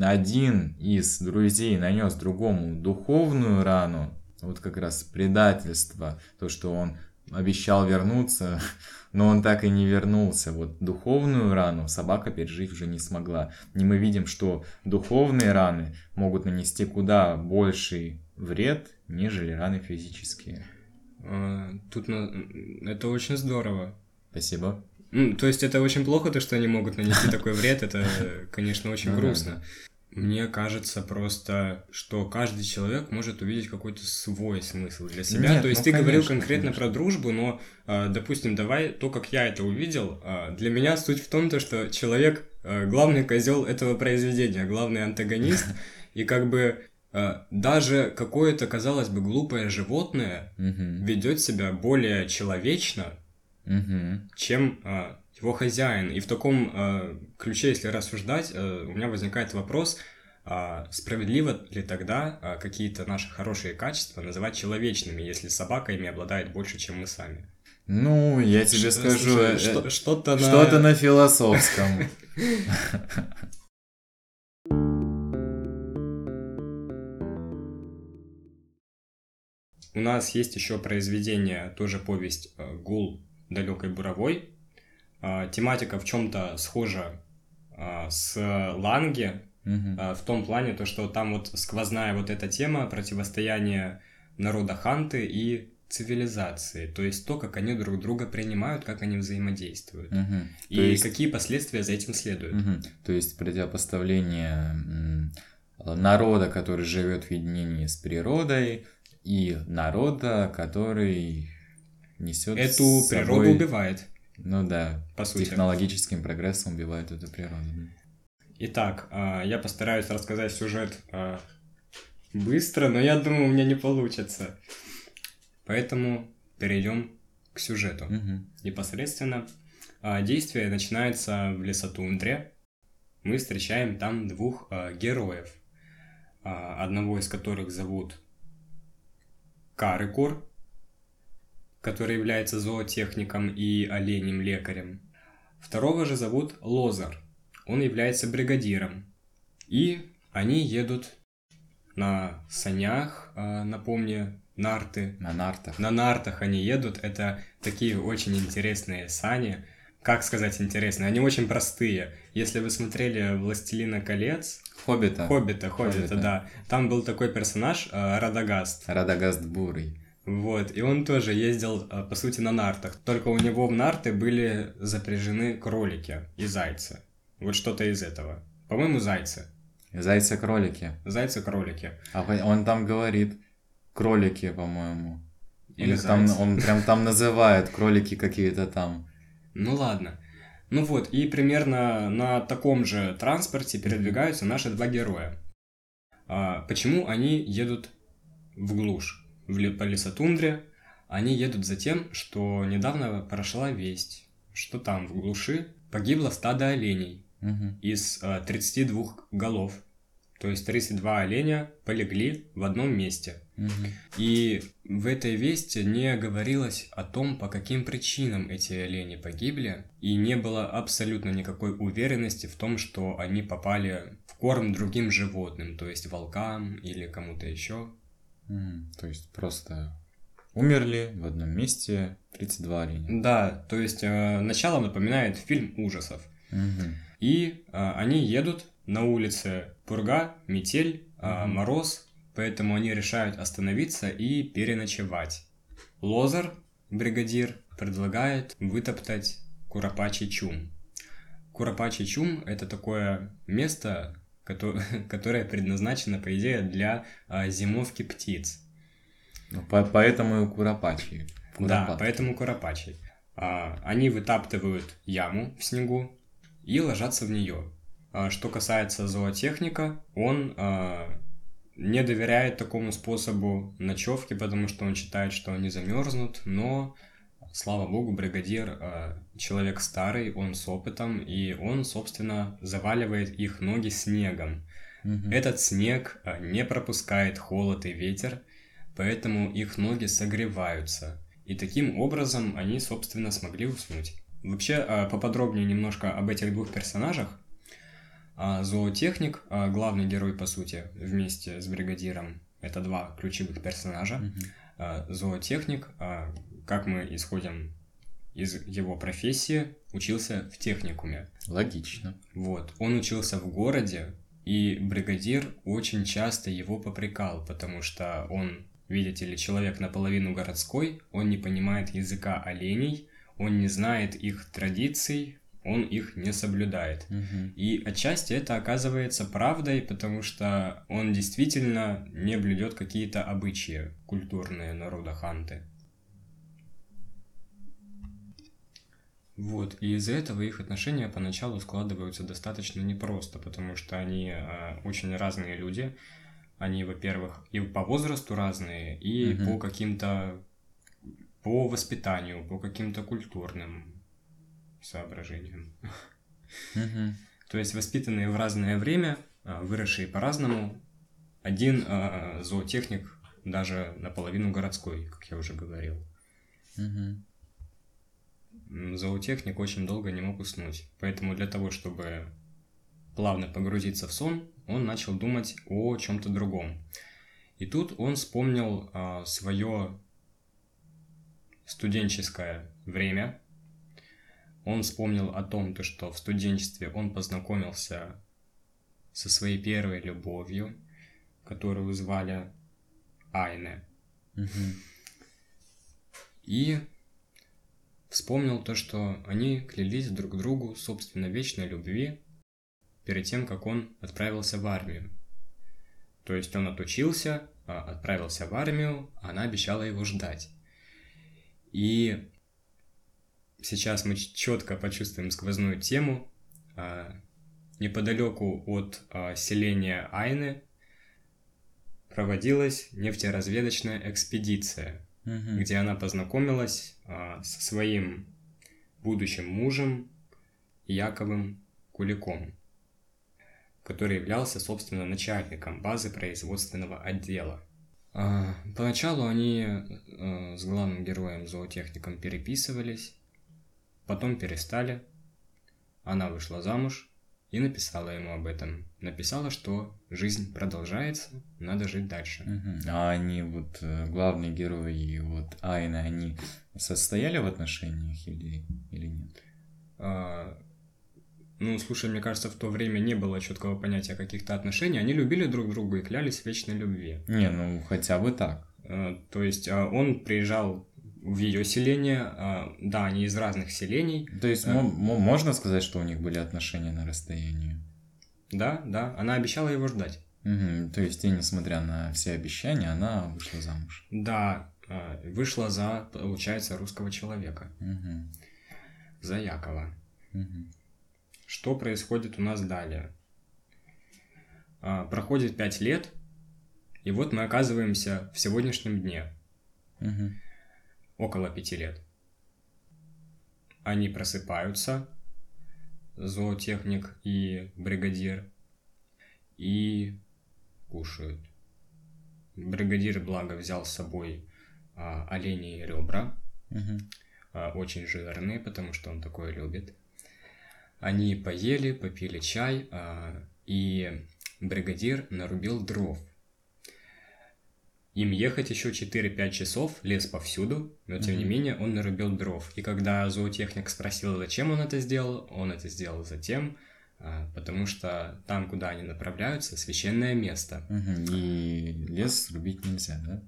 B: один из друзей нанес другому духовную рану, вот как раз предательство, то, что он обещал вернуться, но он так и не вернулся. Вот духовную рану собака пережить уже не смогла. И мы видим, что духовные раны могут нанести куда больший вред, нежели раны физические.
A: А, тут это очень здорово.
B: Спасибо.
A: Ну, то есть это очень плохо, то, что они могут нанести такой вред, это, конечно, очень грустно. Мне кажется просто, что каждый человек может увидеть какой-то свой смысл для себя. Нет, То есть ну, ты конечно, говорил конкретно конечно. про дружбу, но, а, допустим, давай то, как я это увидел, а, для меня суть в том, то, что человек а, главный козел этого произведения, главный антагонист, и как бы даже какое-то, казалось бы, глупое животное ведет себя более человечно, чем его хозяин. И в таком э, ключе, если рассуждать, э, у меня возникает вопрос, э, справедливо ли тогда э, какие-то наши хорошие качества называть человечными, если собака ими обладает больше, чем мы сами?
B: Ну, я тебе скажу, слушай, что, что-то, на... что-то на философском.
A: У нас есть еще произведение, тоже повесть э, «Гул далекой буровой», тематика в чем-то схожа а, с Ланге,
B: угу.
A: в том плане, то, что там вот сквозная вот эта тема противостояния народа Ханты и цивилизации, то есть то, как они друг друга принимают, как они взаимодействуют,
B: угу.
A: и есть... какие последствия за этим следуют.
B: Угу. То есть противопоставление народа, который живет в единении с природой, и народа, который несет
A: эту собой... природу убивает.
B: Ну да, по сути. технологическим прогрессом убивают эту природу.
A: Итак, а, я постараюсь рассказать сюжет а, быстро, но я думаю, у меня не получится. Поэтому перейдем к сюжету.
B: Угу.
A: Непосредственно а, действие начинается в лесотундре. Мы встречаем там двух героев, одного из которых зовут Карыкур, который является зоотехником и оленем лекарем. Второго же зовут Лозар, он является бригадиром. И они едут на санях, а, напомню, нарты.
B: На нартах.
A: На нартах они едут. Это такие очень интересные сани. Как сказать интересные? Они очень простые. Если вы смотрели «Властелина колец»,
B: Хоббита.
A: Хоббита, Хоббита, Хоббита, да. Там был такой персонаж э, Радагаст.
B: Радагаст Бурый.
A: Вот, и он тоже ездил, а, по сути, на нартах. Только у него в нарты были запряжены кролики и зайцы. Вот что-то из этого. По-моему, зайцы.
B: Зайцы-кролики.
A: Зайцы-кролики.
B: А он там говорит кролики, по-моему.
A: Или
B: там, он прям там называет кролики какие-то там.
A: Ну ладно. Ну вот, и примерно на таком же транспорте передвигаются наши два героя. А, почему они едут в глушь? В, по лесотундре, они едут за тем, что недавно прошла весть, что там в глуши погибло стадо оленей
B: угу.
A: из э, 32 голов. То есть 32 оленя полегли в одном месте.
B: Угу.
A: И в этой вести не говорилось о том, по каким причинам эти олени погибли, и не было абсолютно никакой уверенности в том, что они попали в корм другим животным, то есть волкам или кому-то еще.
B: То есть просто умерли в одном месте 32 оленя.
A: Да, то есть э, начало напоминает фильм ужасов.
B: Угу.
A: И э, они едут на улице пурга, метель, э, угу. мороз, поэтому они решают остановиться и переночевать. Лозер, бригадир, предлагает вытоптать Куропачий чум. Куропачий чум – это такое место, которая предназначена, по идее, для а, зимовки птиц.
B: Ну, по поэтому и куропачьи.
A: Да, поэтому куропачьи. А, они вытаптывают яму в снегу и ложатся в нее. А, что касается зоотехника, он не доверяет такому способу ночевки, потому что он считает, что они замерзнут, но слава богу, бригадир э, человек старый, он с опытом, и он, собственно, заваливает их ноги снегом.
B: Угу.
A: Этот снег э, не пропускает холод и ветер, поэтому их ноги согреваются. И таким образом они, собственно, смогли уснуть. Вообще, а, поподробнее немножко об этих двух персонажах. А, зоотехник, а, главный герой, по сути, вместе с бригадиром, это два ключевых персонажа.
B: Мгм.
A: Зоотехник, как мы исходим из его профессии, учился в техникуме.
B: Логично.
A: Вот, он учился в городе, и бригадир очень часто его попрекал, потому что он, видите ли, человек наполовину городской, он не понимает языка оленей, он не знает их традиций, он их не соблюдает.
B: Мгм.
A: И отчасти это оказывается правдой, потому что он действительно не блюдет какие-то обычаи культурные народа ханты. Вот, и из-за этого их отношения поначалу складываются достаточно непросто, потому что они э, очень разные люди. Они, во-первых, и по возрасту разные, и
B: Мгм.
A: по каким-то по воспитанию, по каким-то культурным соображениям.
B: Мгм.
A: То есть воспитанные в разное время, а, выросшие по-разному. Один а, зоотехник даже наполовину городской, как я уже говорил.
B: Мгм.
A: Зоотехник очень долго не мог уснуть. Поэтому для того, чтобы плавно погрузиться в сон, он начал думать о чем-то другом. И тут он вспомнил свое студенческое время. Он вспомнил о том, то, что в студенчестве он познакомился со своей первой любовью, которую звали Айне.
B: Мгм.
A: И вспомнил то, что они клялись друг другу, собственно, вечной любви перед тем, как он отправился в армию. То есть он отучился, а, отправился в армию, а она обещала его ждать. И сейчас мы четко почувствуем сквозную тему. А, Неподалеку от а, селения Айны проводилась нефтеразведочная экспедиция,
B: Мгм.
A: где она познакомилась а, со своим будущим мужем Яковым Куликом, который являлся, собственно, начальником базы производственного отдела. А, Поначалу они э, с главным героем зоотехником переписывались, потом перестали. Она вышла замуж и написала ему об этом. Написала, что жизнь продолжается, надо жить дальше.
B: Мгм. А они вот э, главные герои вот Айна, они состояли в отношениях или, или нет?
A: А, Ну, слушай, мне кажется, в то время не было четкого понятия каких-то отношений. Они любили друг друга и клялись в вечной любви.
B: Не, ну хотя бы так.
A: А, То есть а, он приезжал в ее селение, а, да, они из разных селений,
B: То есть мо- можно сказать, что у них были отношения на расстоянии?
A: да, да, она обещала его ждать.
B: Мгм. То есть и несмотря на все обещания, она вышла замуж.
A: Да, а, вышла за, получается, русского человека,
B: Мгм.
A: за Якова.
B: Мгм.
A: Что происходит у нас далее? А, Проходит пять лет, и вот мы оказываемся в сегодняшнем дне.
B: Мгм.
A: Около пяти лет. Они просыпаются, зоотехник и бригадир, и кушают. Бригадир, благо, взял с собой а, оленей ребра,
B: Мгм.
A: а, очень жирные, потому что он такое любит. Они поели, попили чай, а, и бригадир нарубил дров. Им ехать еще 4-5 часов, лес повсюду, но тем не менее он нарубил дров. И когда зоотехник спросил, зачем он это сделал, он это сделал затем, а, потому что там, куда они направляются, священное место.
B: И лес рубить нельзя, да?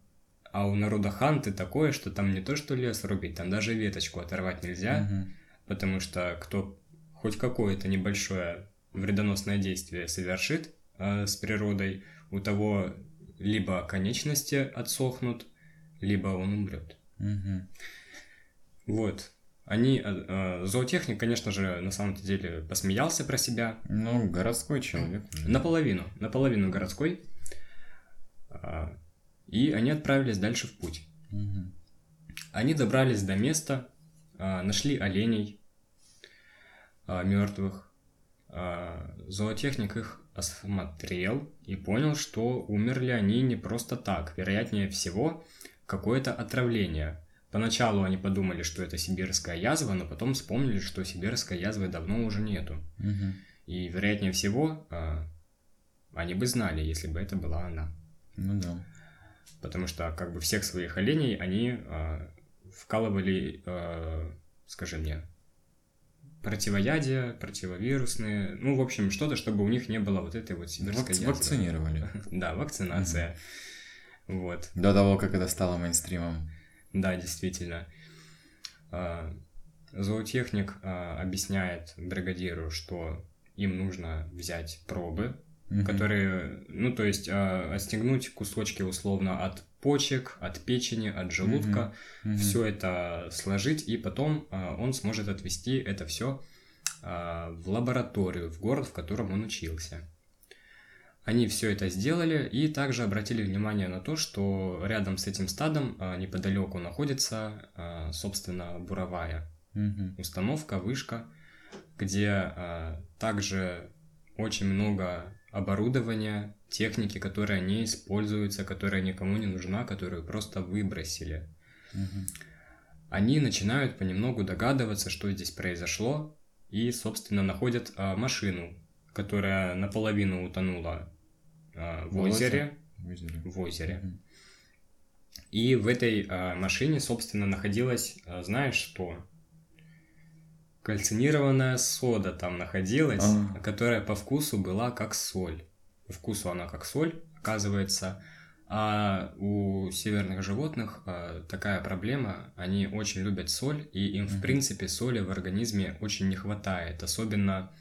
A: А у народа ханты такое, что там не то, что лес рубить, там даже веточку оторвать нельзя, потому что кто хоть какое-то небольшое вредоносное действие совершит э, с природой, у того либо конечности отсохнут, либо он умрет.
B: Мгм.
A: Вот. Они, э, э, зоотехник, конечно же, на самом деле посмеялся про себя,
B: Ну, городской человек
A: наполовину, наполовину городской, А, и они отправились дальше в путь.
B: Мгм.
A: Они добрались до места, а, нашли оленей мертвых. Зоотехник их осмотрел и понял, что умерли они не просто так. Вероятнее всего, какое-то отравление. Поначалу они подумали, что это сибирская язва, но потом вспомнили, что сибирской язвы давно уже нету.
B: Угу.
A: И, вероятнее всего, а, они бы знали, если бы это была она.
B: Ну да.
A: Потому что, как бы, всех своих оленей они а, вкалывали, а, скажи мне, противоядия, противовирусные, ну, в общем, что-то, чтобы у них не было вот этой вот сибирской
B: Вак-
A: язвы.
B: Вакцинировали.
A: Да, вакцинация. Вот.
B: До того, как это стало мейнстримом.
A: Да, действительно. А, Зоотехник а, объясняет бригадиру, что им нужно взять пробы,
B: Мгм.
A: которые, ну, то есть а, отстегнуть кусочки условно от почек, от печени, от желудка,
B: Мгм.
A: все это сложить, и потом а, он сможет отвезти это все в лабораторию, в город, в котором он учился. Они все это сделали и также обратили внимание на то, что рядом с этим стадом а, неподалеку находится, а, собственно, буровая
B: Мгм.
A: установка, вышка, где а, также очень много оборудования, техники, которая не используется, которая никому не нужна, которую просто выбросили.
B: Мгм.
A: Они начинают понемногу догадываться, что здесь произошло, и, собственно, находят а, машину, которая наполовину утонула а, в
B: В озере? В озере.
A: В озере.
B: Мгм.
A: И в этой а, машине, собственно, находилась, а, знаешь что? Кальцинированная сода там находилась,
B: А.
A: которая по вкусу была как соль. По вкусу она как соль, оказывается. А у северных животных а, такая проблема, они очень любят соль, и им, в
B: Мгм.
A: принципе, соли в организме очень не хватает, особенно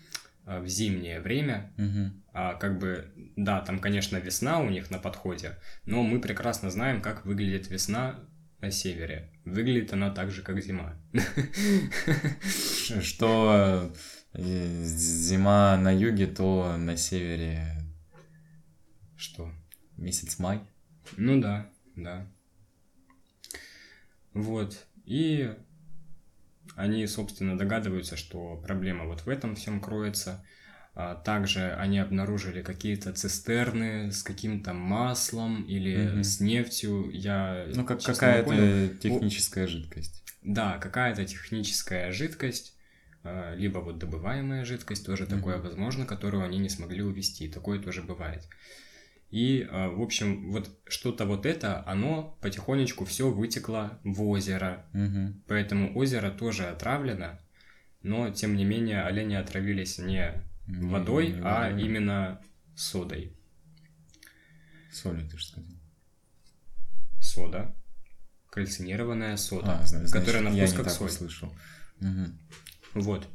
A: а, в зимнее время,
B: Мгм.
A: а как бы, да, там, конечно, весна у них на подходе, но мы прекрасно знаем, как выглядит весна на севере. Выглядит она так же, как зима.
B: Что э, зима на юге, то на севере
A: Что?
B: месяц май.
A: Ну да, да. Вот. И они, собственно, догадываются, что проблема вот в этом всем кроется. А также они обнаружили какие-то цистерны с каким-то маслом или
B: Мгм.
A: с нефтью. Я
B: Ну, как какая-то техническая жидкость.
A: Да, какая-то техническая жидкость, а, либо вот добываемая жидкость, тоже
B: Мгм.
A: такое возможно, которую они не смогли увести. Такое тоже бывает. И, а, в общем, вот что-то вот это, оно потихонечку все вытекло в озеро.
B: Мгм.
A: Поэтому озеро тоже отравлено, но, тем не менее, олени отравились Не- водой,
B: не
A: а именно содой.
B: Солью, ты же сказал.
A: Сода. Кальцинированная сода,
B: А, зна- значит,
A: которая на
B: я
A: вкус
B: не
A: как соль.
B: услышал. Мгм.
A: Вот.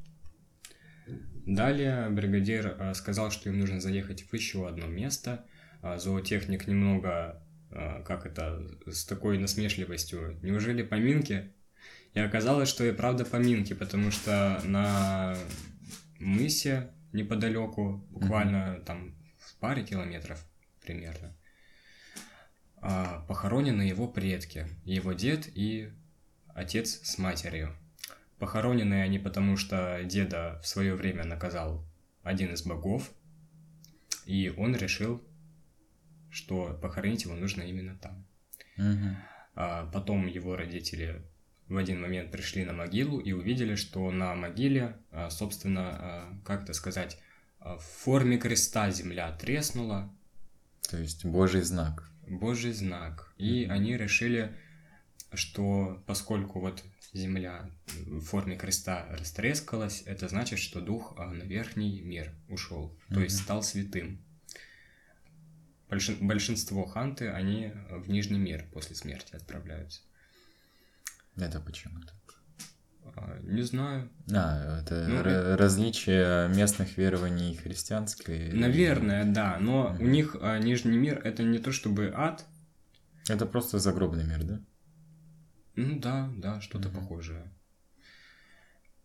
A: Далее бригадир а, сказал, что им нужно заехать в еще одно место. А, Зоотехник немного, а, как это, с такой насмешливостью. Неужели поминки? И оказалось, что и правда поминки, потому что на мысе неподалеку, буквально там в паре километров примерно, а, похоронены его предки, его дед и отец с матерью. Похоронены они потому, что деда в свое время наказал один из богов, и он решил, что похоронить его нужно именно там.
B: Мгм.
A: А потом его родители в один момент пришли на могилу и увидели, что на могиле, а, собственно, а, как это сказать, а, в форме креста земля треснула,
B: То есть божий знак.
A: Божий знак. И
B: Мгм.
A: они решили, что поскольку вот земля в форме креста растрескалась, это значит, что дух на верхний мир ушел, то есть стал святым. Большин- большинство ханты, они в Нижний мир после смерти отправляются.
B: Это почему так?
A: А, Не знаю.
B: А, это
A: Ну,
B: ра- различие местных верований христианской.
A: Наверное, да, но у
B: Мгм.
A: них а, Нижний мир это не то чтобы ад,
B: Это просто загробный мир, да?
A: Ну да, да, что-то
B: Мгм.
A: похожее.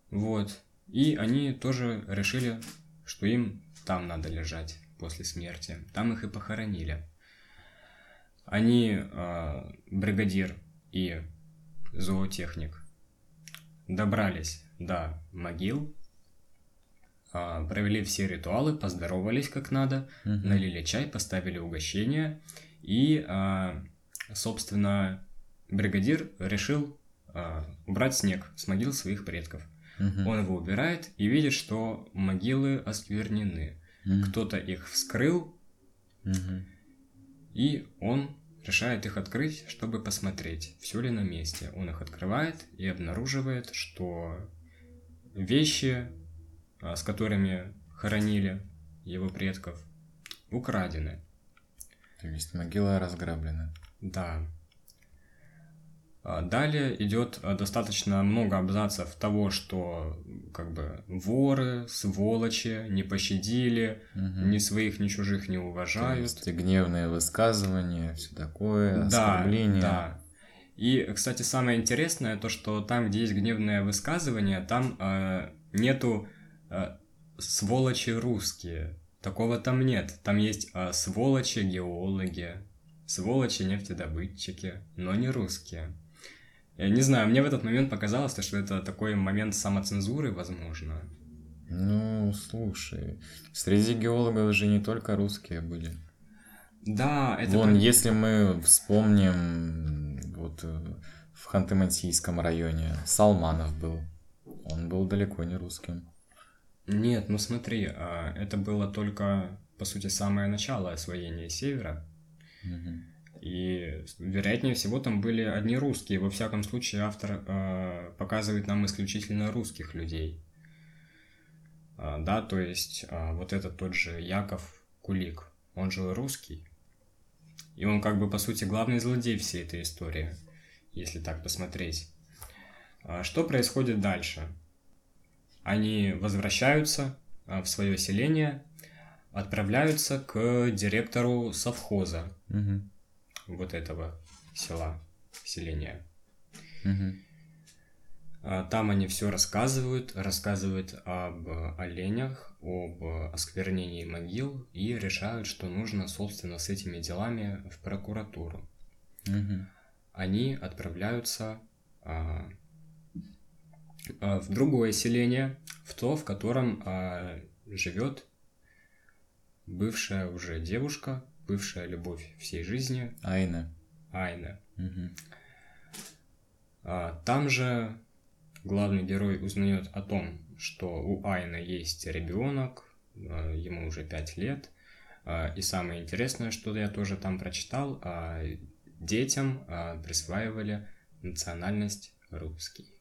A: Вот. И они тоже решили, что им там надо лежать после смерти. Там их и похоронили. Они, а, бригадир и зоотехник, добрались до могил, а, провели все ритуалы, поздоровались как надо,
B: Мгм.
A: налили чай, поставили угощение, и, а, собственно, бригадир решил а, убрать снег с могил своих предков.
B: Мгм.
A: Он его убирает и видит, что могилы осквернены.
B: Мгм.
A: Кто-то их вскрыл,
B: Мгм.
A: и он решает их открыть, чтобы посмотреть, все ли на месте. Он их открывает и обнаруживает, что вещи, а, с которыми хоронили его предков, украдены.
B: То есть могила разграблена.
A: Да. А Далее идет а, достаточно много абзацев того, что как бы воры, сволочи не пощадили,
B: Мгм.
A: ни своих, ни чужих не
B: То
A: уважают.
B: есть гневные высказывания, все такое,
A: Да,
B: оскорбления.
A: да. И, кстати, самое интересное то, что там, где есть гневное высказывание, там э, нету э, сволочи русские. Такого там нет. Там есть э, сволочи геологи, сволочи нефтедобытчики, но не русские. Я не знаю, мне в этот момент показалось, что это такой момент самоцензуры, возможно.
B: Ну, слушай, среди геологов же не только русские были.
A: Да, это...
B: Вон,
A: пон-
B: если мы вспомним, вот э, в Ханты-Мансийском районе Салманов был. Он был далеко не русским.
A: Нет, ну смотри, а, это было только, по сути, самое начало освоения Севера.
B: Мгм.
A: И, вероятнее всего, там были одни русские. Во всяком случае, автор э, показывает нам исключительно русских людей. А, да, то есть а, вот этот тот же Яков Кулик, он же русский. И он как бы, по сути, главный злодей всей этой истории, если так посмотреть. А, что происходит дальше? Они возвращаются а, в свое селение, отправляются к директору совхоза,
B: Мгм.
A: Вот этого села, селения. А, Там они все рассказывают, рассказывают об оленях, об осквернении могил и решают, что нужно, собственно, с этими делами в прокуратуру.
B: Мгм.
A: Они отправляются а, а, в другое селение, в то, в котором а, живет бывшая уже девушка, бывшая любовь всей жизни
B: Айна.
A: Айна.
B: Мгм.
A: А, Там же главный герой узнает о том, что у Айна есть ребенок, а, ему уже 5 лет. А, И самое интересное, что я тоже там прочитал, а, детям присваивали национальность русский.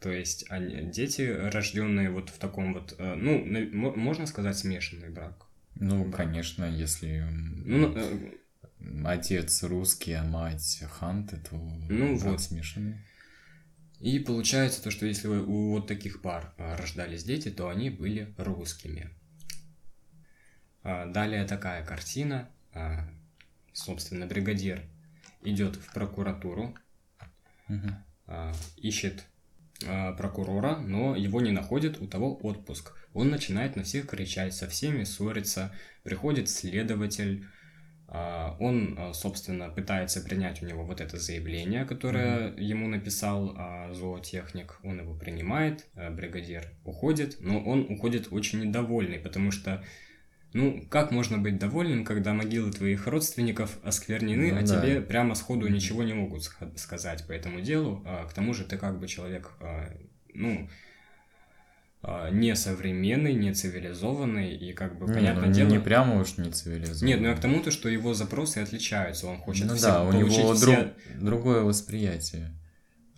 A: То есть они, дети, рожденные вот в таком вот, э, ну, можно сказать, смешанный брак.
B: Ну, конечно, если
A: Ну, э,
B: отец русский, а мать ханты, то
A: Ну
B: брак
A: вот.
B: смешанный.
A: И получается то, что если у вот таких пар а, рождались дети, то они были русскими. А, Далее такая картина. а, Собственно, бригадир идет в прокуратуру, а, ищет прокурора, но его не находит, у того отпуск. Он начинает на всех кричать, со всеми ссориться, приходит следователь, а, он, а, собственно, пытается принять у него вот это заявление, которое ему написал зоотехник, он его принимает, бригадир уходит, но он уходит очень недовольный, потому что ну, как можно быть довольным, когда могилы твоих родственников осквернены,
B: Ну
A: а
B: да.
A: тебе прямо сходу ничего не могут сказать по этому делу? А, к тому же ты как бы человек, а, ну, а, не современный, не цивилизованный, и как бы,
B: Не,
A: понятное
B: ну,
A: дело...
B: не прямо уж не цивилизованно.
A: Нет, ну я к тому-то, что его запросы отличаются, он хочет
B: Ну
A: все
B: да, у
A: получить
B: него
A: все...
B: друг- другое восприятие.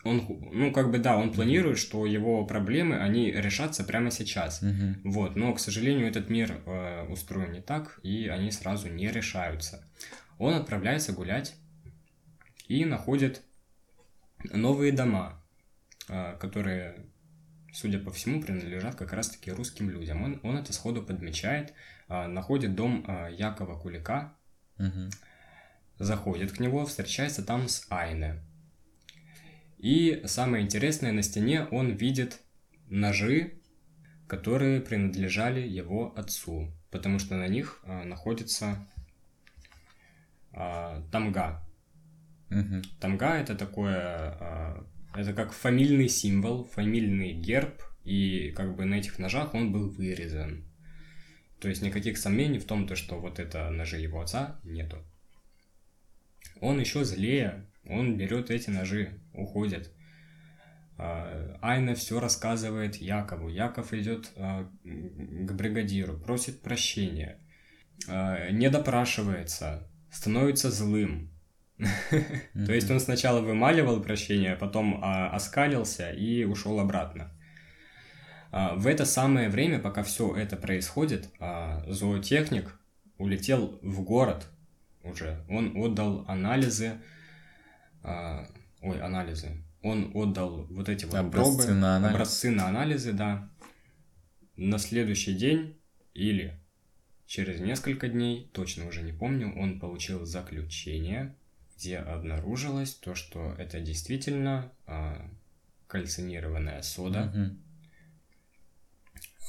A: Он, ну, как бы, да, он планирует, что его проблемы, они решатся прямо сейчас.
B: Мгм.
A: Вот, но, к сожалению, этот мир э, устроен не так, и они сразу не решаются. Он отправляется гулять и находит новые дома, э, которые, судя по всему, принадлежат как раз-таки русским людям. Он, он это сходу подмечает, э, находит дом э, Якова Кулика,
B: Мгм.
A: заходит к нему, встречается там с Айне. И самое интересное, на стене он видит ножи, которые принадлежали его отцу, потому что на них а, находится а, тамга.
B: Мгм.
A: Тамга это такое, а, это как фамильный символ, фамильный герб, и как бы на этих ножах он был вырезан. То есть никаких сомнений в том, то, что вот это ножи его отца, нету. Он еще злее, он берет эти ножи, уходит. А, Айна все рассказывает Якову. Яков идет а, к бригадиру, просит прощения, а, не допрашивается, становится злым. То есть он сначала вымаливал прощение, потом оскалился и ушел обратно. В это самое время, пока все это происходит, зоотехник улетел в город уже. Он отдал анализы, ой, анализы, он отдал вот эти вот образцы пробы, на анализ. образцы на анализы, да. На следующий день или через несколько дней, точно уже не помню, он получил заключение, где обнаружилось то, что это действительно а, кальцинированная сода. Угу.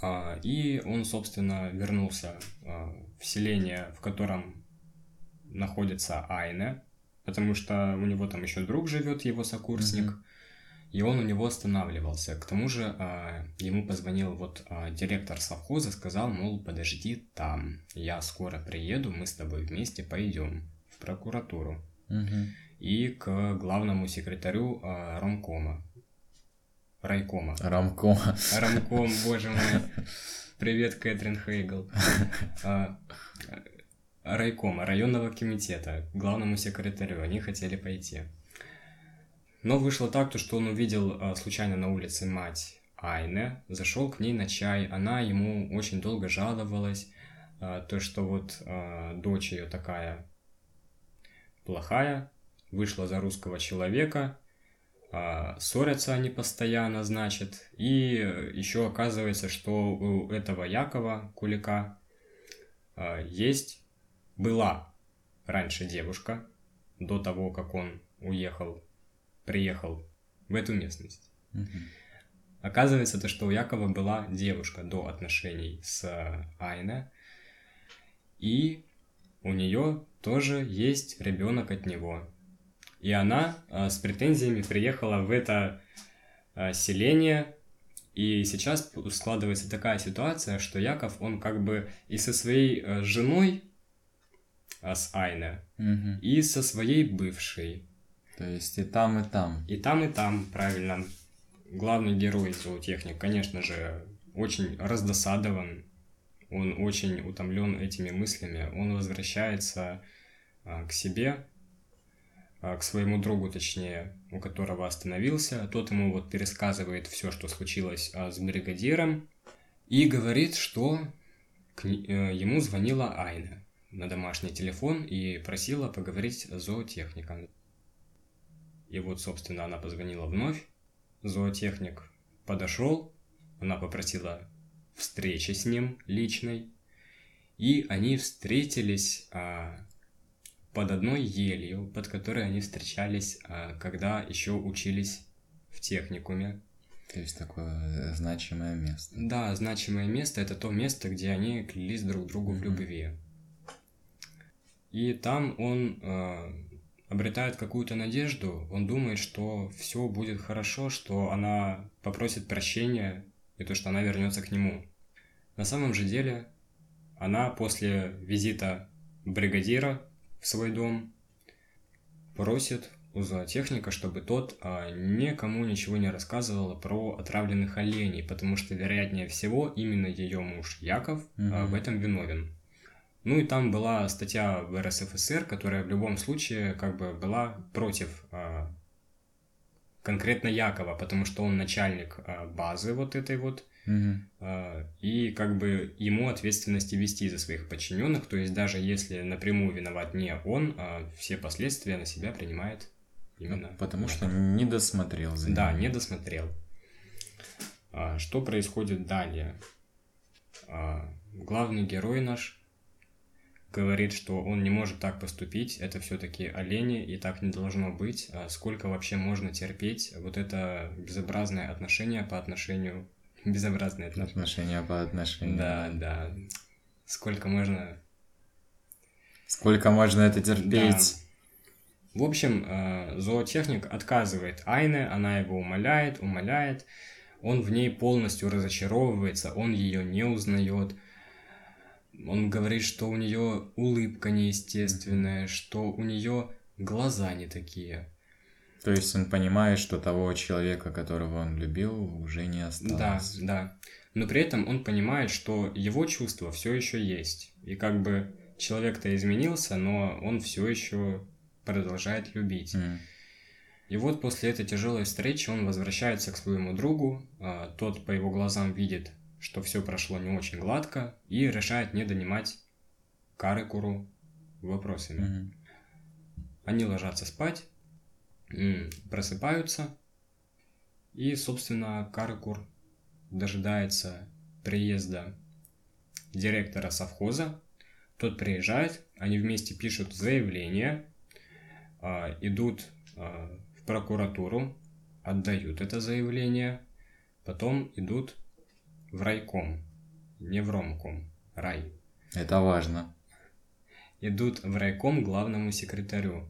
A: А, и он, собственно, вернулся а, в селение, в котором находится Айне, потому что у него там еще друг живет, его сокурсник. Угу и он у него останавливался. К тому же а, ему позвонил вот а, директор совхоза, сказал, мол, подожди там, я скоро приеду, мы с тобой вместе пойдем в прокуратуру. Угу. И к главному секретарю а, Ромкома. Райкома.
B: Рамкома.
A: Рамком, боже мой. Привет, Кэтрин Хейгл. Райкома, районного комитета, главному секретарю. Они хотели пойти. Но вышло так, то, что он увидел а, случайно на улице мать Айне, зашел к ней на чай, она ему очень долго жаловалась, а, то, что вот а, дочь ее такая плохая, вышла за русского человека, ссорятся они постоянно, значит, и еще оказывается, что у этого Якова Кулика есть, была раньше девушка, до того, как он уехал приехал в эту местность. Угу. Оказывается, то, что у Якова была девушка до отношений с Айна, и у нее тоже есть ребенок от него. И она а, с претензиями приехала в это а, селение, и сейчас складывается такая ситуация, что Яков, он как бы и со своей а, женой, с Айна, угу. и со своей бывшей,
B: то есть и там, и там.
A: И там, и там, правильно. Главный герой зоотехник, конечно же, очень раздосадован, он очень утомлен этими мыслями, он возвращается а, к себе, а, к своему другу, точнее, у которого остановился. Тот ему вот пересказывает все, что случилось а, с бригадиром, и говорит, что к, э, ему звонила Айна на домашний телефон и просила поговорить с зоотехником. И вот, собственно, она позвонила вновь. Зоотехник подошел, она попросила встречи с ним личной. И они встретились а, под одной елью, под которой они встречались, а, когда еще учились в техникуме.
B: То есть такое значимое место.
A: Да, значимое место это то место, где они клялись друг другу mm-hmm. в любви. И там он э, обретает какую-то надежду, он думает, что все будет хорошо, что она попросит прощения и то, что она вернется к нему. На самом же деле, она после визита бригадира в свой дом просит у зоотехника, чтобы тот а, никому ничего не рассказывал про отравленных оленей, потому что, вероятнее всего, именно ее муж Яков угу. а, в этом виновен. Ну и там была статья в РСФСР, которая в любом случае как бы была против а, конкретно Якова, потому что он начальник а, базы вот этой вот, угу. а, и как бы ему ответственности вести за своих подчиненных, то есть даже если напрямую виноват не он, а все последствия на себя принимает именно.
B: Потому Яков. что не досмотрел
A: за ним. Да, не досмотрел. А, что происходит далее? А, главный герой наш говорит, что он не может так поступить, это все-таки олени, и так не должно быть. А сколько вообще можно терпеть вот это безобразное отношение по отношению... Безобразное
B: отношение. Отношение по отношению.
A: Да, да. Сколько можно...
B: Сколько можно это терпеть?
A: Да. В общем, э, зоотехник отказывает Айне, она его умоляет, умоляет. Он в ней полностью разочаровывается, он ее не узнает – он говорит, что у нее улыбка неестественная, что у нее глаза не такие.
B: То есть он понимает, что того человека, которого он любил, уже не осталось.
A: Да, да. Но при этом он понимает, что его чувства все еще есть. И как бы человек-то изменился, но он все еще продолжает любить.
B: М.
A: И вот после этой тяжелой встречи он возвращается к своему другу, а, тот по его глазам видит, что все прошло не очень гладко, и решает не донимать Карыкуру вопросами.
B: Мгм.
A: Они ложатся спать, просыпаются, и, собственно, Карыкур дожидается приезда директора совхоза. Тот приезжает, они вместе пишут заявление, а, идут а, в прокуратуру, отдают это заявление, потом идут в райком, не в ромком, рай.
B: Это важно.
A: Идут в райком главному секретарю.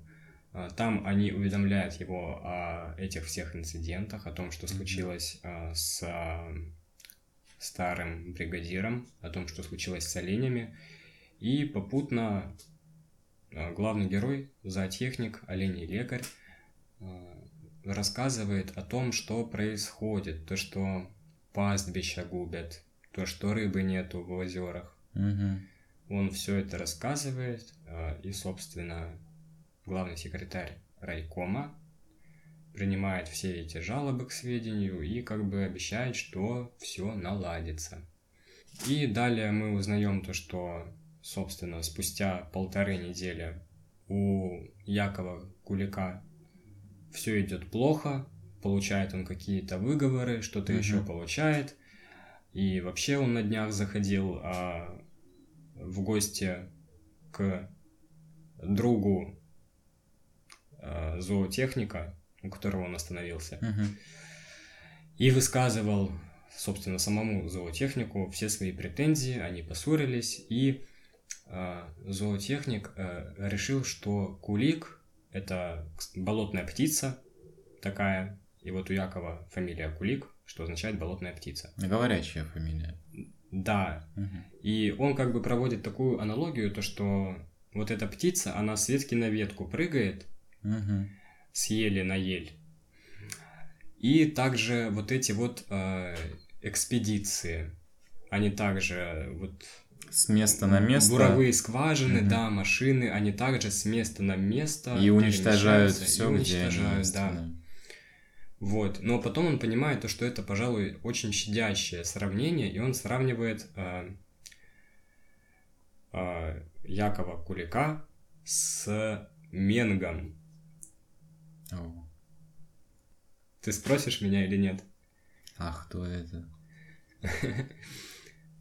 A: А, Там они уведомляют его о этих всех инцидентах, о том, что случилось а, с а, старым бригадиром, о том, что случилось с оленями. И попутно главный герой, зоотехник, оленей лекарь, рассказывает о том, что происходит, то, что пастбища губят, то, что рыбы нету в озерах.
B: Мгм.
A: Он все это рассказывает, а, и, собственно, главный секретарь райкома принимает все эти жалобы к сведению и как бы обещает, что все наладится. И далее мы узнаем то, что, собственно, спустя полторы недели у Якова Кулика все идет плохо, получает он какие-то выговоры, что-то
B: Мгм.
A: еще получает. И вообще он на днях заходил а, в гости к другу а, зоотехника, у которого он остановился,
B: Мгм.
A: и высказывал, собственно, самому зоотехнику все свои претензии, они поссорились, и а, зоотехник а, решил, что кулик – это болотная птица такая, и вот у Якова фамилия Кулик, что означает болотная птица.
B: Говорящая фамилия.
A: Да,
B: Мгм.
A: и он как бы проводит такую аналогию, то что вот эта птица, она с ветки на ветку прыгает,
B: Мгм.
A: с ели на ель. И также вот эти вот э, экспедиции, они также вот
B: С места на место.
A: буровые скважины,
B: Мгм.
A: да, машины, они также с места на место
B: И уничтожают
A: перемещаются, и
B: все, где они
A: уничтожают, да. Вот, но потом он понимает то, что это, пожалуй, очень щадящее сравнение, и он сравнивает э, э, Якова Кулика с Менгом.
B: О.
A: Ты спросишь меня или нет?
B: А кто это?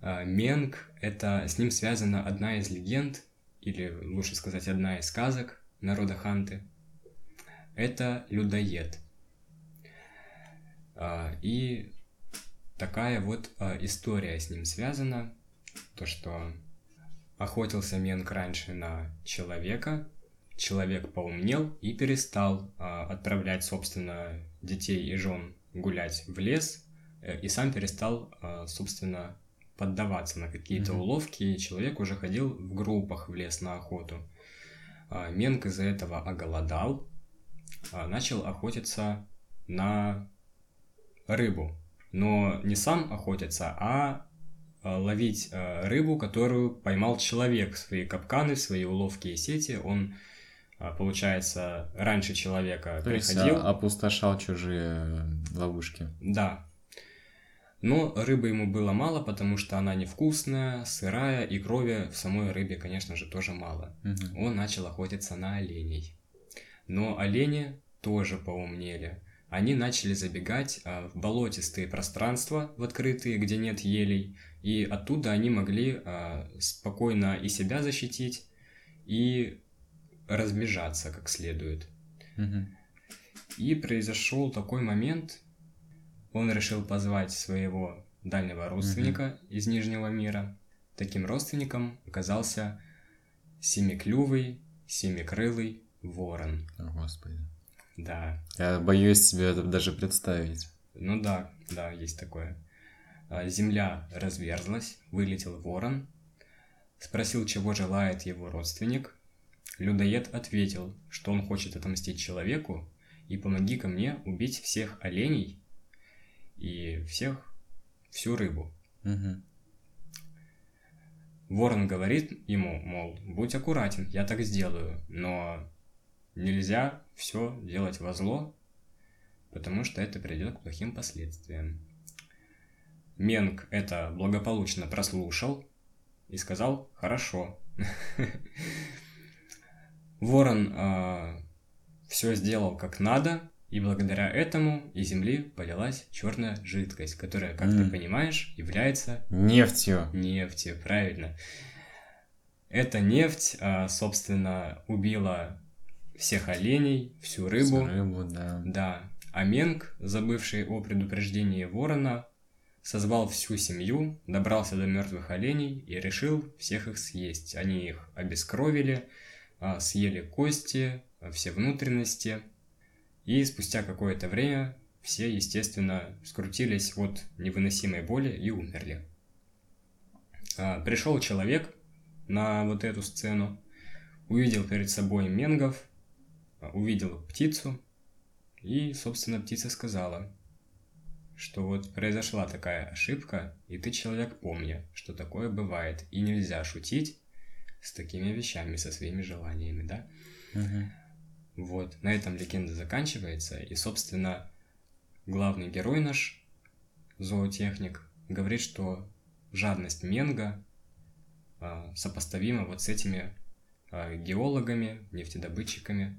A: А, Менг — это с ним связана одна из легенд, или лучше сказать, одна из сказок народа Ханты. Это людоед. А, И такая вот а, история с ним связана, то что охотился Менг раньше на человека, человек поумнел и перестал а, отправлять, собственно, детей и жен гулять в лес, э, и сам перестал, собственно, поддаваться на какие-то
B: Мгм.
A: уловки, и человек уже ходил в группах в лес на охоту. Менг из-за этого оголодал, начал охотиться на рыбу. Но не сам охотиться, а а, ловить а, рыбу, которую поймал человек в свои капканы, в свои уловки и сети. Он, а, получается, раньше человека
B: То есть
A: приходил.
B: а, опустошал чужие э, ловушки.
A: Да. Но рыбы ему было мало, потому что она невкусная, сырая, и крови в самой рыбе, конечно же, тоже мало.
B: Мгм.
A: Он начал охотиться на оленей. Но олени тоже поумнели. Они начали забегать а, в болотистые пространства, в открытые, где нет елей, и оттуда они могли а, спокойно и себя защитить, и разбежаться как следует. И произошел такой момент, он решил позвать своего дальнего родственника из Нижнего мира. Таким родственником оказался семиклювый, семикрылый ворон.
B: О, Господи.
A: Да,
B: Я боюсь себе это даже представить.
A: ну да, да, есть такое. А, Земля разверзлась, вылетел ворон, спросил, чего желает его родственник. людоед ответил, что он хочет отомстить человеку, и помоги ко мне убить всех оленей и всех, всю рыбу.
B: Мгм.
A: Ворон говорит ему, мол, будь аккуратен, я так сделаю, но нельзя все делать во зло, потому что это приведет к плохим последствиям. Менг это благополучно прослушал и сказал «хорошо». Ворон все сделал как надо, и благодаря этому из земли полилась черная жидкость, которая, как ты понимаешь, является
B: Нефтью.
A: нефтью, правильно. Эта нефть, а, собственно, убила всех оленей, всю рыбу.
B: Всю рыбу, да.
A: Да. А Менг, забывший о предупреждении ворона, созвал всю семью, добрался до мертвых оленей и решил всех их съесть. Они их обескровили, а, съели кости, все внутренности. И спустя какое-то время все, естественно, скрутились от невыносимой боли и умерли. А, Пришел человек на вот эту сцену, увидел перед собой менгов, а, увидел птицу, и, собственно, птица сказала, что вот произошла такая ошибка, и ты, человек, помни, что такое бывает, и нельзя шутить с такими вещами, со своими желаниями, да?
B: Мгм.
A: Вот, на этом легенда заканчивается, и, собственно, главный герой наш, зоотехник, говорит, что жадность Менга а, сопоставима вот с этими а, геологами, нефтедобытчиками.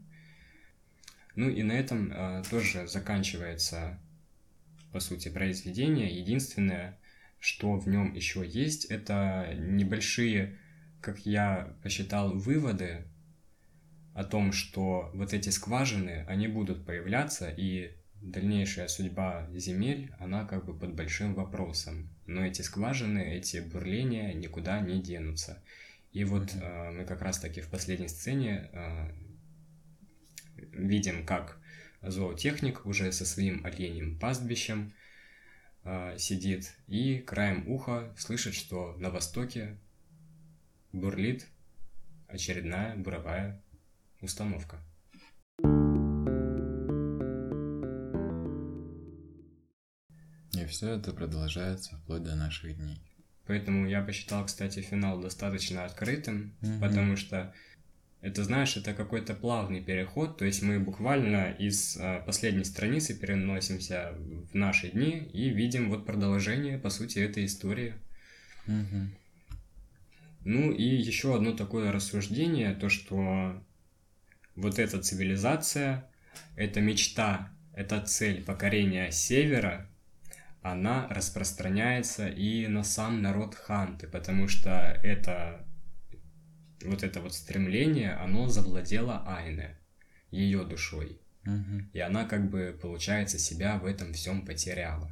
A: Ну и на этом а, тоже заканчивается, по сути, произведение. Единственное, что в нем еще есть, это небольшие, как я посчитал, выводы о том, что вот эти скважины, они будут появляться, и дальнейшая судьба земель, она как бы под большим вопросом. Но эти скважины, эти бурления никуда не денутся. И вот э, мы как раз-таки в последней сцене э, видим, как зоотехник уже со своим оленем пастбищем э, сидит и краем уха слышит, что на востоке бурлит очередная буровая установка.
B: И все это продолжается вплоть до наших дней.
A: Поэтому я посчитал, кстати, финал достаточно открытым,
B: Мгм.
A: потому что это, знаешь, это какой-то плавный переход, то есть мы буквально из э, последней страницы переносимся в наши дни и видим вот продолжение, по сути, этой истории.
B: Мгм.
A: Ну и еще одно такое рассуждение, то что вот эта цивилизация, эта мечта, эта цель покорения севера, она распространяется и на сам народ Ханты, потому что это вот это вот стремление, оно завладело Айне, ее душой.
B: Мгм.
A: И она как бы, получается, себя в этом всем потеряла.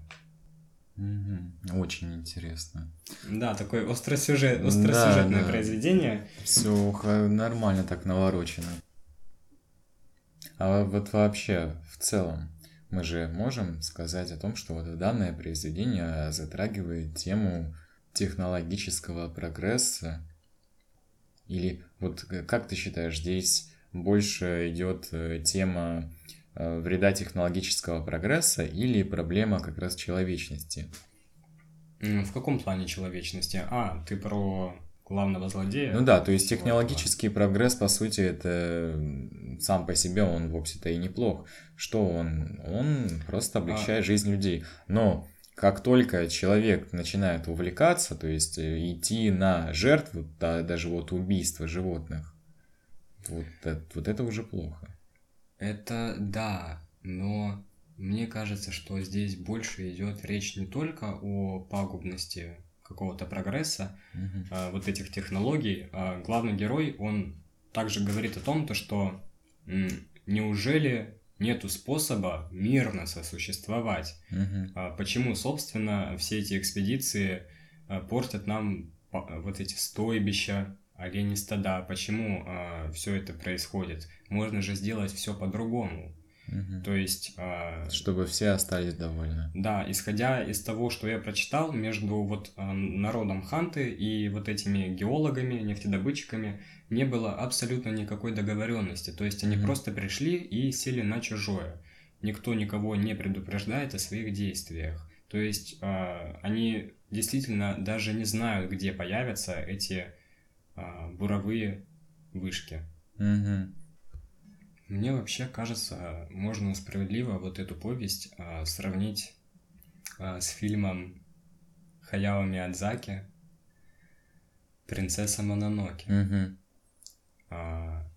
B: Мгм. Очень интересно.
A: Да, такое остросюжет,
B: Да,
A: остросюжетное
B: да.
A: произведение.
B: Все нормально так наворочено. А вот вообще, в целом, мы же можем сказать о том, что вот данное произведение затрагивает тему технологического прогресса. Или вот э, как ты считаешь, здесь больше идет э, тема э, вреда технологического прогресса или проблема как раз человечности?
A: В каком плане человечности? А, ты про главного злодея?
B: Ну да, то есть технологический прогресс, по сути, это сам по себе он вовсе-то и неплох. Что он? Он просто облегчает жизнь людей. Но как только человек начинает увлекаться, то есть э, идти на жертву, да, даже вот убийство животных, вот, это- вот это уже плохо.
A: Это да, но мне кажется, что здесь больше идет речь не только о пагубности какого-то прогресса,
B: Мгм.
A: а, вот этих технологий. А главный герой, он также говорит о том, то, что неужели нету способа мирно сосуществовать? А Почему, собственно, все эти экспедиции а, портят нам па- вот эти стойбища, олени стада? Почему все это происходит? Можно же сделать все по-другому.
B: Мгм.
A: То есть... а,
B: Чтобы все остались довольны.
A: Да, исходя из того, что я прочитал, между вот а, народом Ханты и вот этими геологами, нефтедобытчиками не было абсолютно никакой договоренности. То есть они
B: Мгм.
A: просто пришли и сели на чужое. Никто никого не предупреждает о своих действиях. То есть а, они действительно даже не знают, где появятся эти буровые вышки.
B: Мгм.
A: Мне вообще кажется, можно справедливо вот эту повесть а, сравнить а, с фильмом Хаяо Миядзаки «Принцесса Мононоке»,
B: Мгм.
A: а,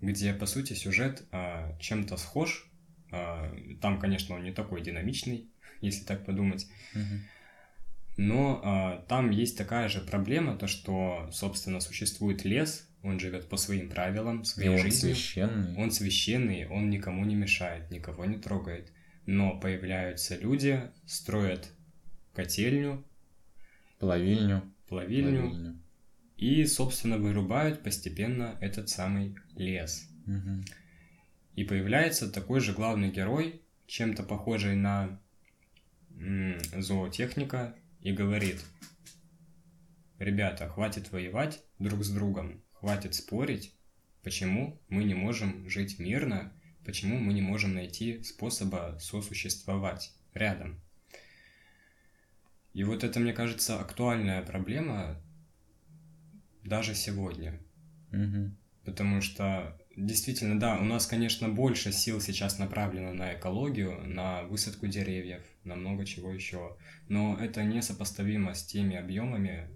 A: где, по сути, сюжет а, чем-то схож. А, Там, конечно, он не такой динамичный, если так подумать.
B: Мгм.
A: Но а, там есть такая же проблема, то что, собственно, существует лес, он живет по своим правилам,
B: И
A: своей
B: он
A: жизнью.
B: священный.
A: Он священный, он никому не мешает, никого не трогает. Но появляются люди, строят котельню,
B: Плавильню.
A: плавильню
B: Плавильню.
A: и, собственно, вырубают постепенно этот самый лес.
B: Мгм.
A: И появляется такой же главный герой, чем-то похожий на м, зоотехника, и говорит, ребята, хватит воевать друг с другом, хватит спорить, почему мы не можем жить мирно, почему мы не можем найти способа сосуществовать рядом. И вот это, мне кажется, актуальная проблема даже сегодня.
B: Мгм.
A: Потому что действительно, да, у нас, конечно, больше сил сейчас направлено на экологию, на высадку деревьев, на много чего еще. Но это несопоставимо с теми объемами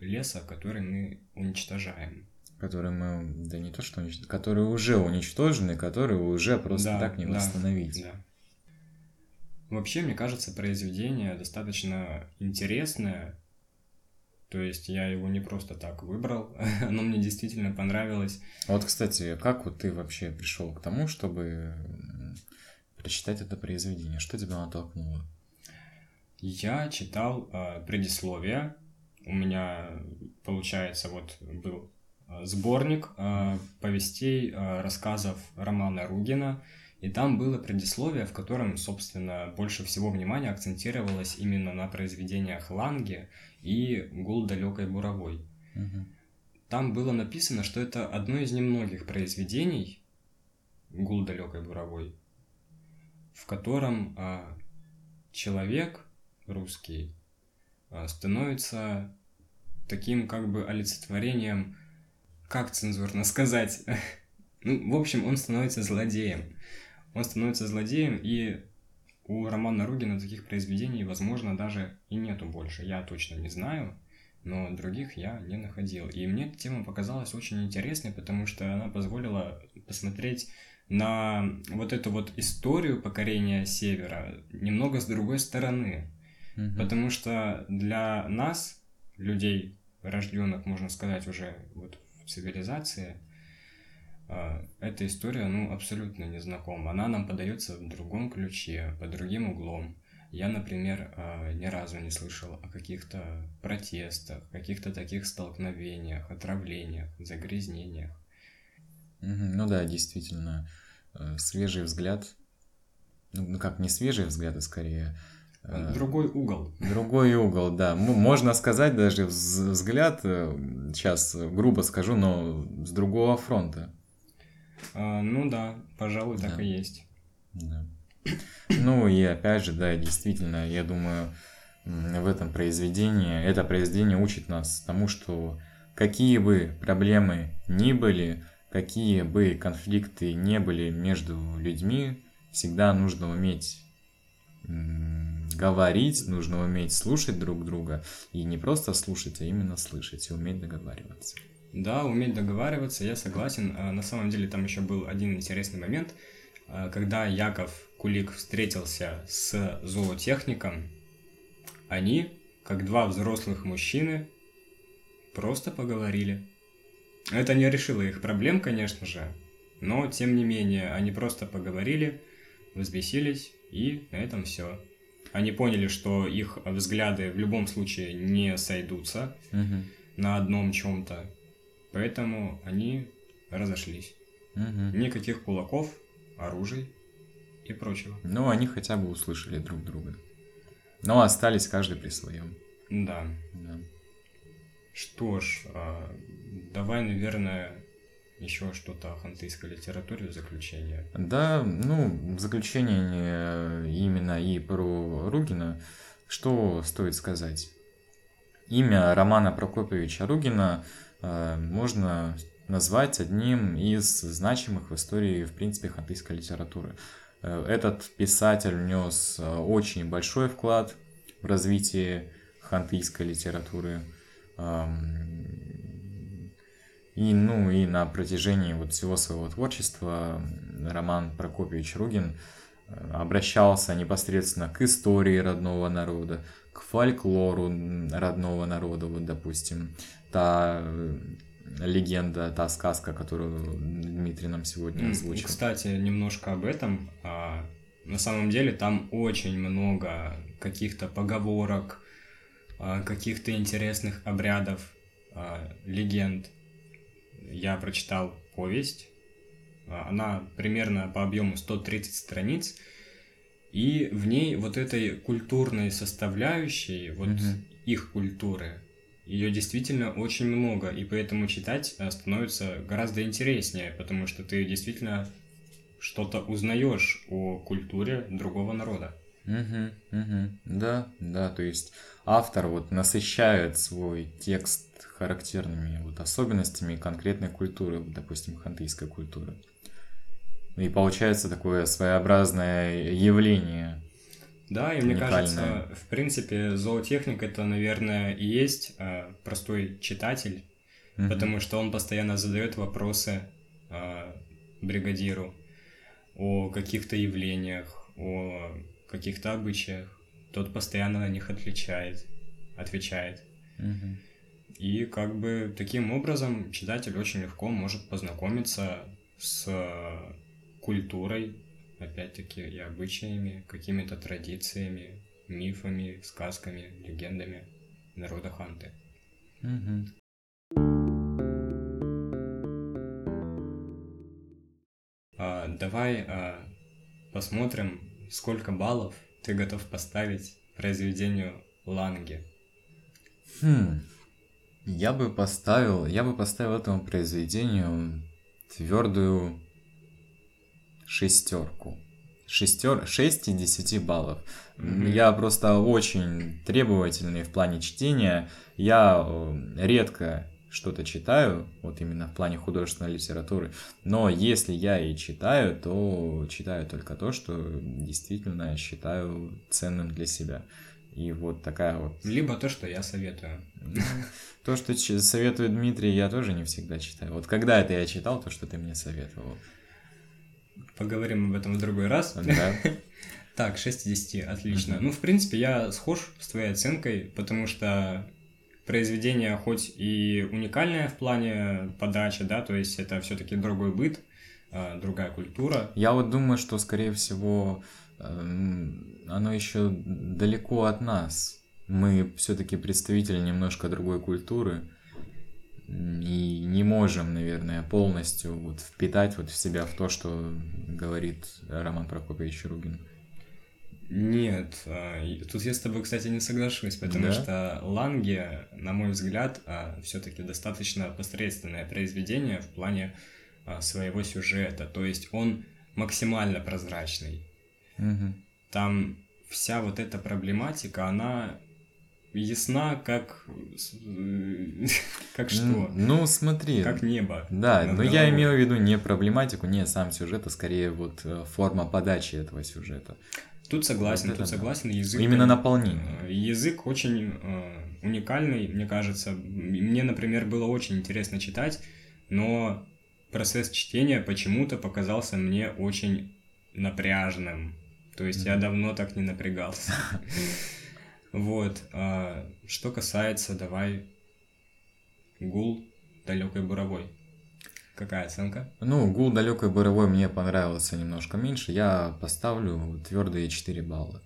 A: леса, которые мы уничтожаем.
B: Которые мы, да не то что уничтожены, которые уже уничтожены, которые уже просто
A: Да,
B: так не
A: да,
B: восстановить.
A: Да. Вообще, мне кажется, произведение достаточно интересное. То есть я его не просто так выбрал, оно мне действительно понравилось.
B: Вот, кстати, как вот ты вообще пришел к тому, чтобы прочитать это произведение? Что тебя натолкнуло?
A: Я читал э, предисловие. У меня, получается, вот был сборник э, повестей, э, рассказов Романа Ругина. И там было предисловие, в котором, собственно, больше всего внимания акцентировалось именно на произведениях Ланге и «Гул далекой буровой».
B: Мгм.
A: Там было написано, что это одно из немногих произведений «Гул далекой буровой», в котором а, человек русский а, становится таким как бы олицетворением, как цензурно сказать, ну, в общем, он становится злодеем. Он становится злодеем, и у Романа Ругина таких произведений, возможно, даже и нету больше. Я точно не знаю, но других я не находил. И мне эта тема показалась очень интересной, потому что она позволила посмотреть на вот эту вот историю покорения Севера немного с другой стороны.
B: Мгм.
A: Потому что для нас, людей, рожденных, можно сказать, уже вот цивилизации, а, эта история, ну, абсолютно незнакома. Она нам подается в другом ключе, под другим углом. Я, например, а, ни разу не слышал о каких-то протестах, каких-то таких столкновениях, отравлениях, загрязнениях.
B: Ну да, действительно, э, свежий взгляд. Ну, ну как, не свежий взгляд, а скорее
A: Другой угол.
B: другой угол, да. Можно сказать даже вз- взгляд, сейчас грубо скажу, но с другого фронта.
A: А, ну да, пожалуй, так
B: Да.
A: и есть.
B: Да. Ну и опять же, да, действительно, я думаю, в этом произведении, это произведение учит нас тому, что какие бы проблемы ни были, какие бы конфликты не были между людьми, всегда нужно уметь говорить, нужно уметь слушать друг друга, и не просто слушать, а именно слышать и уметь договариваться.
A: Да, уметь договариваться, я согласен. А, На самом деле там еще был один интересный момент, А, когда Яков Кулик встретился с зоотехником, они, как два взрослых мужчины, просто поговорили. Это не решило их проблем, конечно же, но тем не менее они просто поговорили, взбесились и на этом все. Они поняли, что их взгляды в любом случае не сойдутся,
B: Мгм.
A: на одном чем-то. Поэтому они разошлись.
B: Мгм.
A: Никаких кулаков, оружий. и прочего.
B: Ну, они хотя бы услышали друг друга. Но остались каждый при своем.
A: Да.
B: Да.
A: Что ж, а, давай, наверное, еще что-то о хантыйской литературе в заключение.
B: Да, ну, в заключение именно и про Ругина, что стоит сказать? Имя Романа Прокопьевича Ругина э, можно назвать одним из значимых в истории, в принципе, хантыйской литературы. Э, этот писатель внес э, очень большой вклад в развитие хантыйской литературы. И, ну, и на протяжении вот всего своего творчества Роман Прокопьевич Ругин э, обращался непосредственно к истории родного народа, к фольклору родного народа, вот, допустим, та легенда, та сказка, которую Дмитрий нам сегодня озвучил.
A: Кстати, немножко об этом. А, на самом деле там очень много каких-то поговорок, а, каких-то интересных обрядов, а, легенд. Я прочитал повесть. Она примерно по объему 130 страниц. И в ней вот этой культурной составляющей, вот угу. их культуры, ее действительно очень много, и поэтому читать э, становится гораздо интереснее, потому что ты действительно что-то узнаешь о культуре другого народа.
B: Угу, угу. Да, да, то есть автор вот насыщает свой текст характерными вот особенностями конкретной культуры, допустим, хантыйской культуры. И получается такое своеобразное явление
A: да, и мне кажется, в принципе, зоотехник это, наверное, и есть э, простой читатель, mm-hmm. потому что он постоянно задает вопросы э, бригадиру о каких-то явлениях, о каких-то обычаях. Тот постоянно на них отвечает, отвечает.
B: Mm-hmm.
A: И как бы таким образом читатель очень легко может познакомиться с культурой опять-таки, и обычаями, какими-то традициями, мифами, сказками, легендами народа Ханты.
B: Угу.
A: А, давай а, посмотрим, сколько баллов ты готов поставить произведению Ланги.
B: Хм. Я бы поставил, я бы поставил этому произведению твердую шестерку. Шестер... 6 из 10 баллов. Mm-hmm. Я просто очень требовательный в плане чтения. Я э, редко что-то читаю, вот именно в плане художественной литературы. Но если я и читаю, то читаю только то, что действительно считаю ценным для себя. И вот такая вот...
A: Либо то, что я советую.
B: То, что советует Дмитрий, я тоже не всегда читаю. Вот когда это я читал, то, что ты мне советовал.
A: Поговорим об этом в другой раз.
B: Да.
A: Так, 6 из 10, отлично. Ну, в принципе, я схож с твоей оценкой, потому что произведение хоть и уникальное в плане подачи, да, то есть это все-таки другой быт, а, другая культура.
B: Я вот думаю, что, скорее всего, эм, оно еще далеко от нас. Мы все-таки представители немножко другой культуры и не можем, наверное, полностью вот впитать вот в себя в то, что говорит Роман Прокопьевич Ругин.
A: Нет, а, тут я с тобой, кстати, не соглашусь, потому да? что Ланге, на мой взгляд, а, все-таки достаточно посредственное произведение в плане а, своего сюжета. То есть он максимально прозрачный.
B: Угу.
A: Там вся вот эта проблематика, она ясна, как... как что?
B: Ну, смотри.
A: Как небо.
B: Да, но я имел в виду не проблематику, не сам сюжет, а скорее вот э, форма подачи этого сюжета.
A: Тут согласен, вот тут согласен. Язык,
B: Именно наполнение.
A: Э, язык очень э, уникальный, мне кажется. Мне, например, было очень интересно читать, но процесс чтения почему-то показался мне очень напряжным. То есть mm-hmm. я давно так не напрягался. Вот. А, что касается, давай, гул далекой буровой. Какая оценка?
B: Ну, гул далекой буровой мне понравился немножко меньше. Я поставлю твердые 4 балла.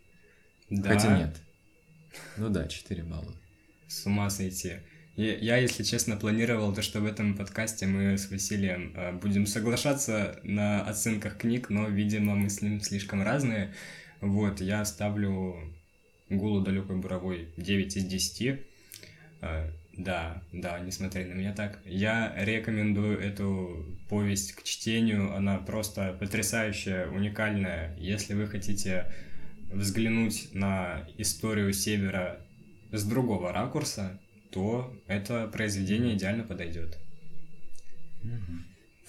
B: Да. Хотя нет. Ну да, 4 балла.
A: С ума сойти. Я, если честно, планировал то, что в этом подкасте мы с Василием э, будем соглашаться на оценках книг, но, видимо, мы с ним слишком разные. Вот, я ставлю «Гулу далекой буровой» 9 из 10. Да, да, не смотри на меня так. Я рекомендую эту повесть к чтению. Она просто потрясающая, уникальная. Если вы хотите взглянуть на историю Севера с другого ракурса, то это произведение идеально подойдет.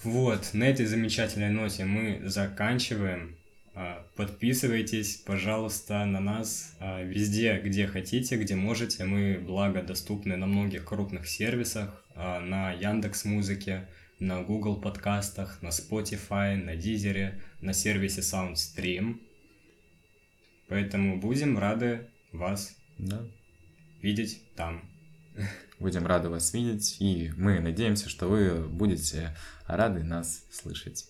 A: Вот, на этой замечательной ноте мы заканчиваем. А, подписывайтесь, пожалуйста, на нас а, везде, где хотите, где можете. Мы, благо, доступны на многих крупных сервисах, а, на Яндекс Музыке, на Google подкастах, на Spotify, на Дизере, на сервисе SoundStream. Поэтому будем рады вас
B: да.
A: видеть там.
B: Будем рады вас видеть, и мы надеемся, что вы будете рады нас слышать.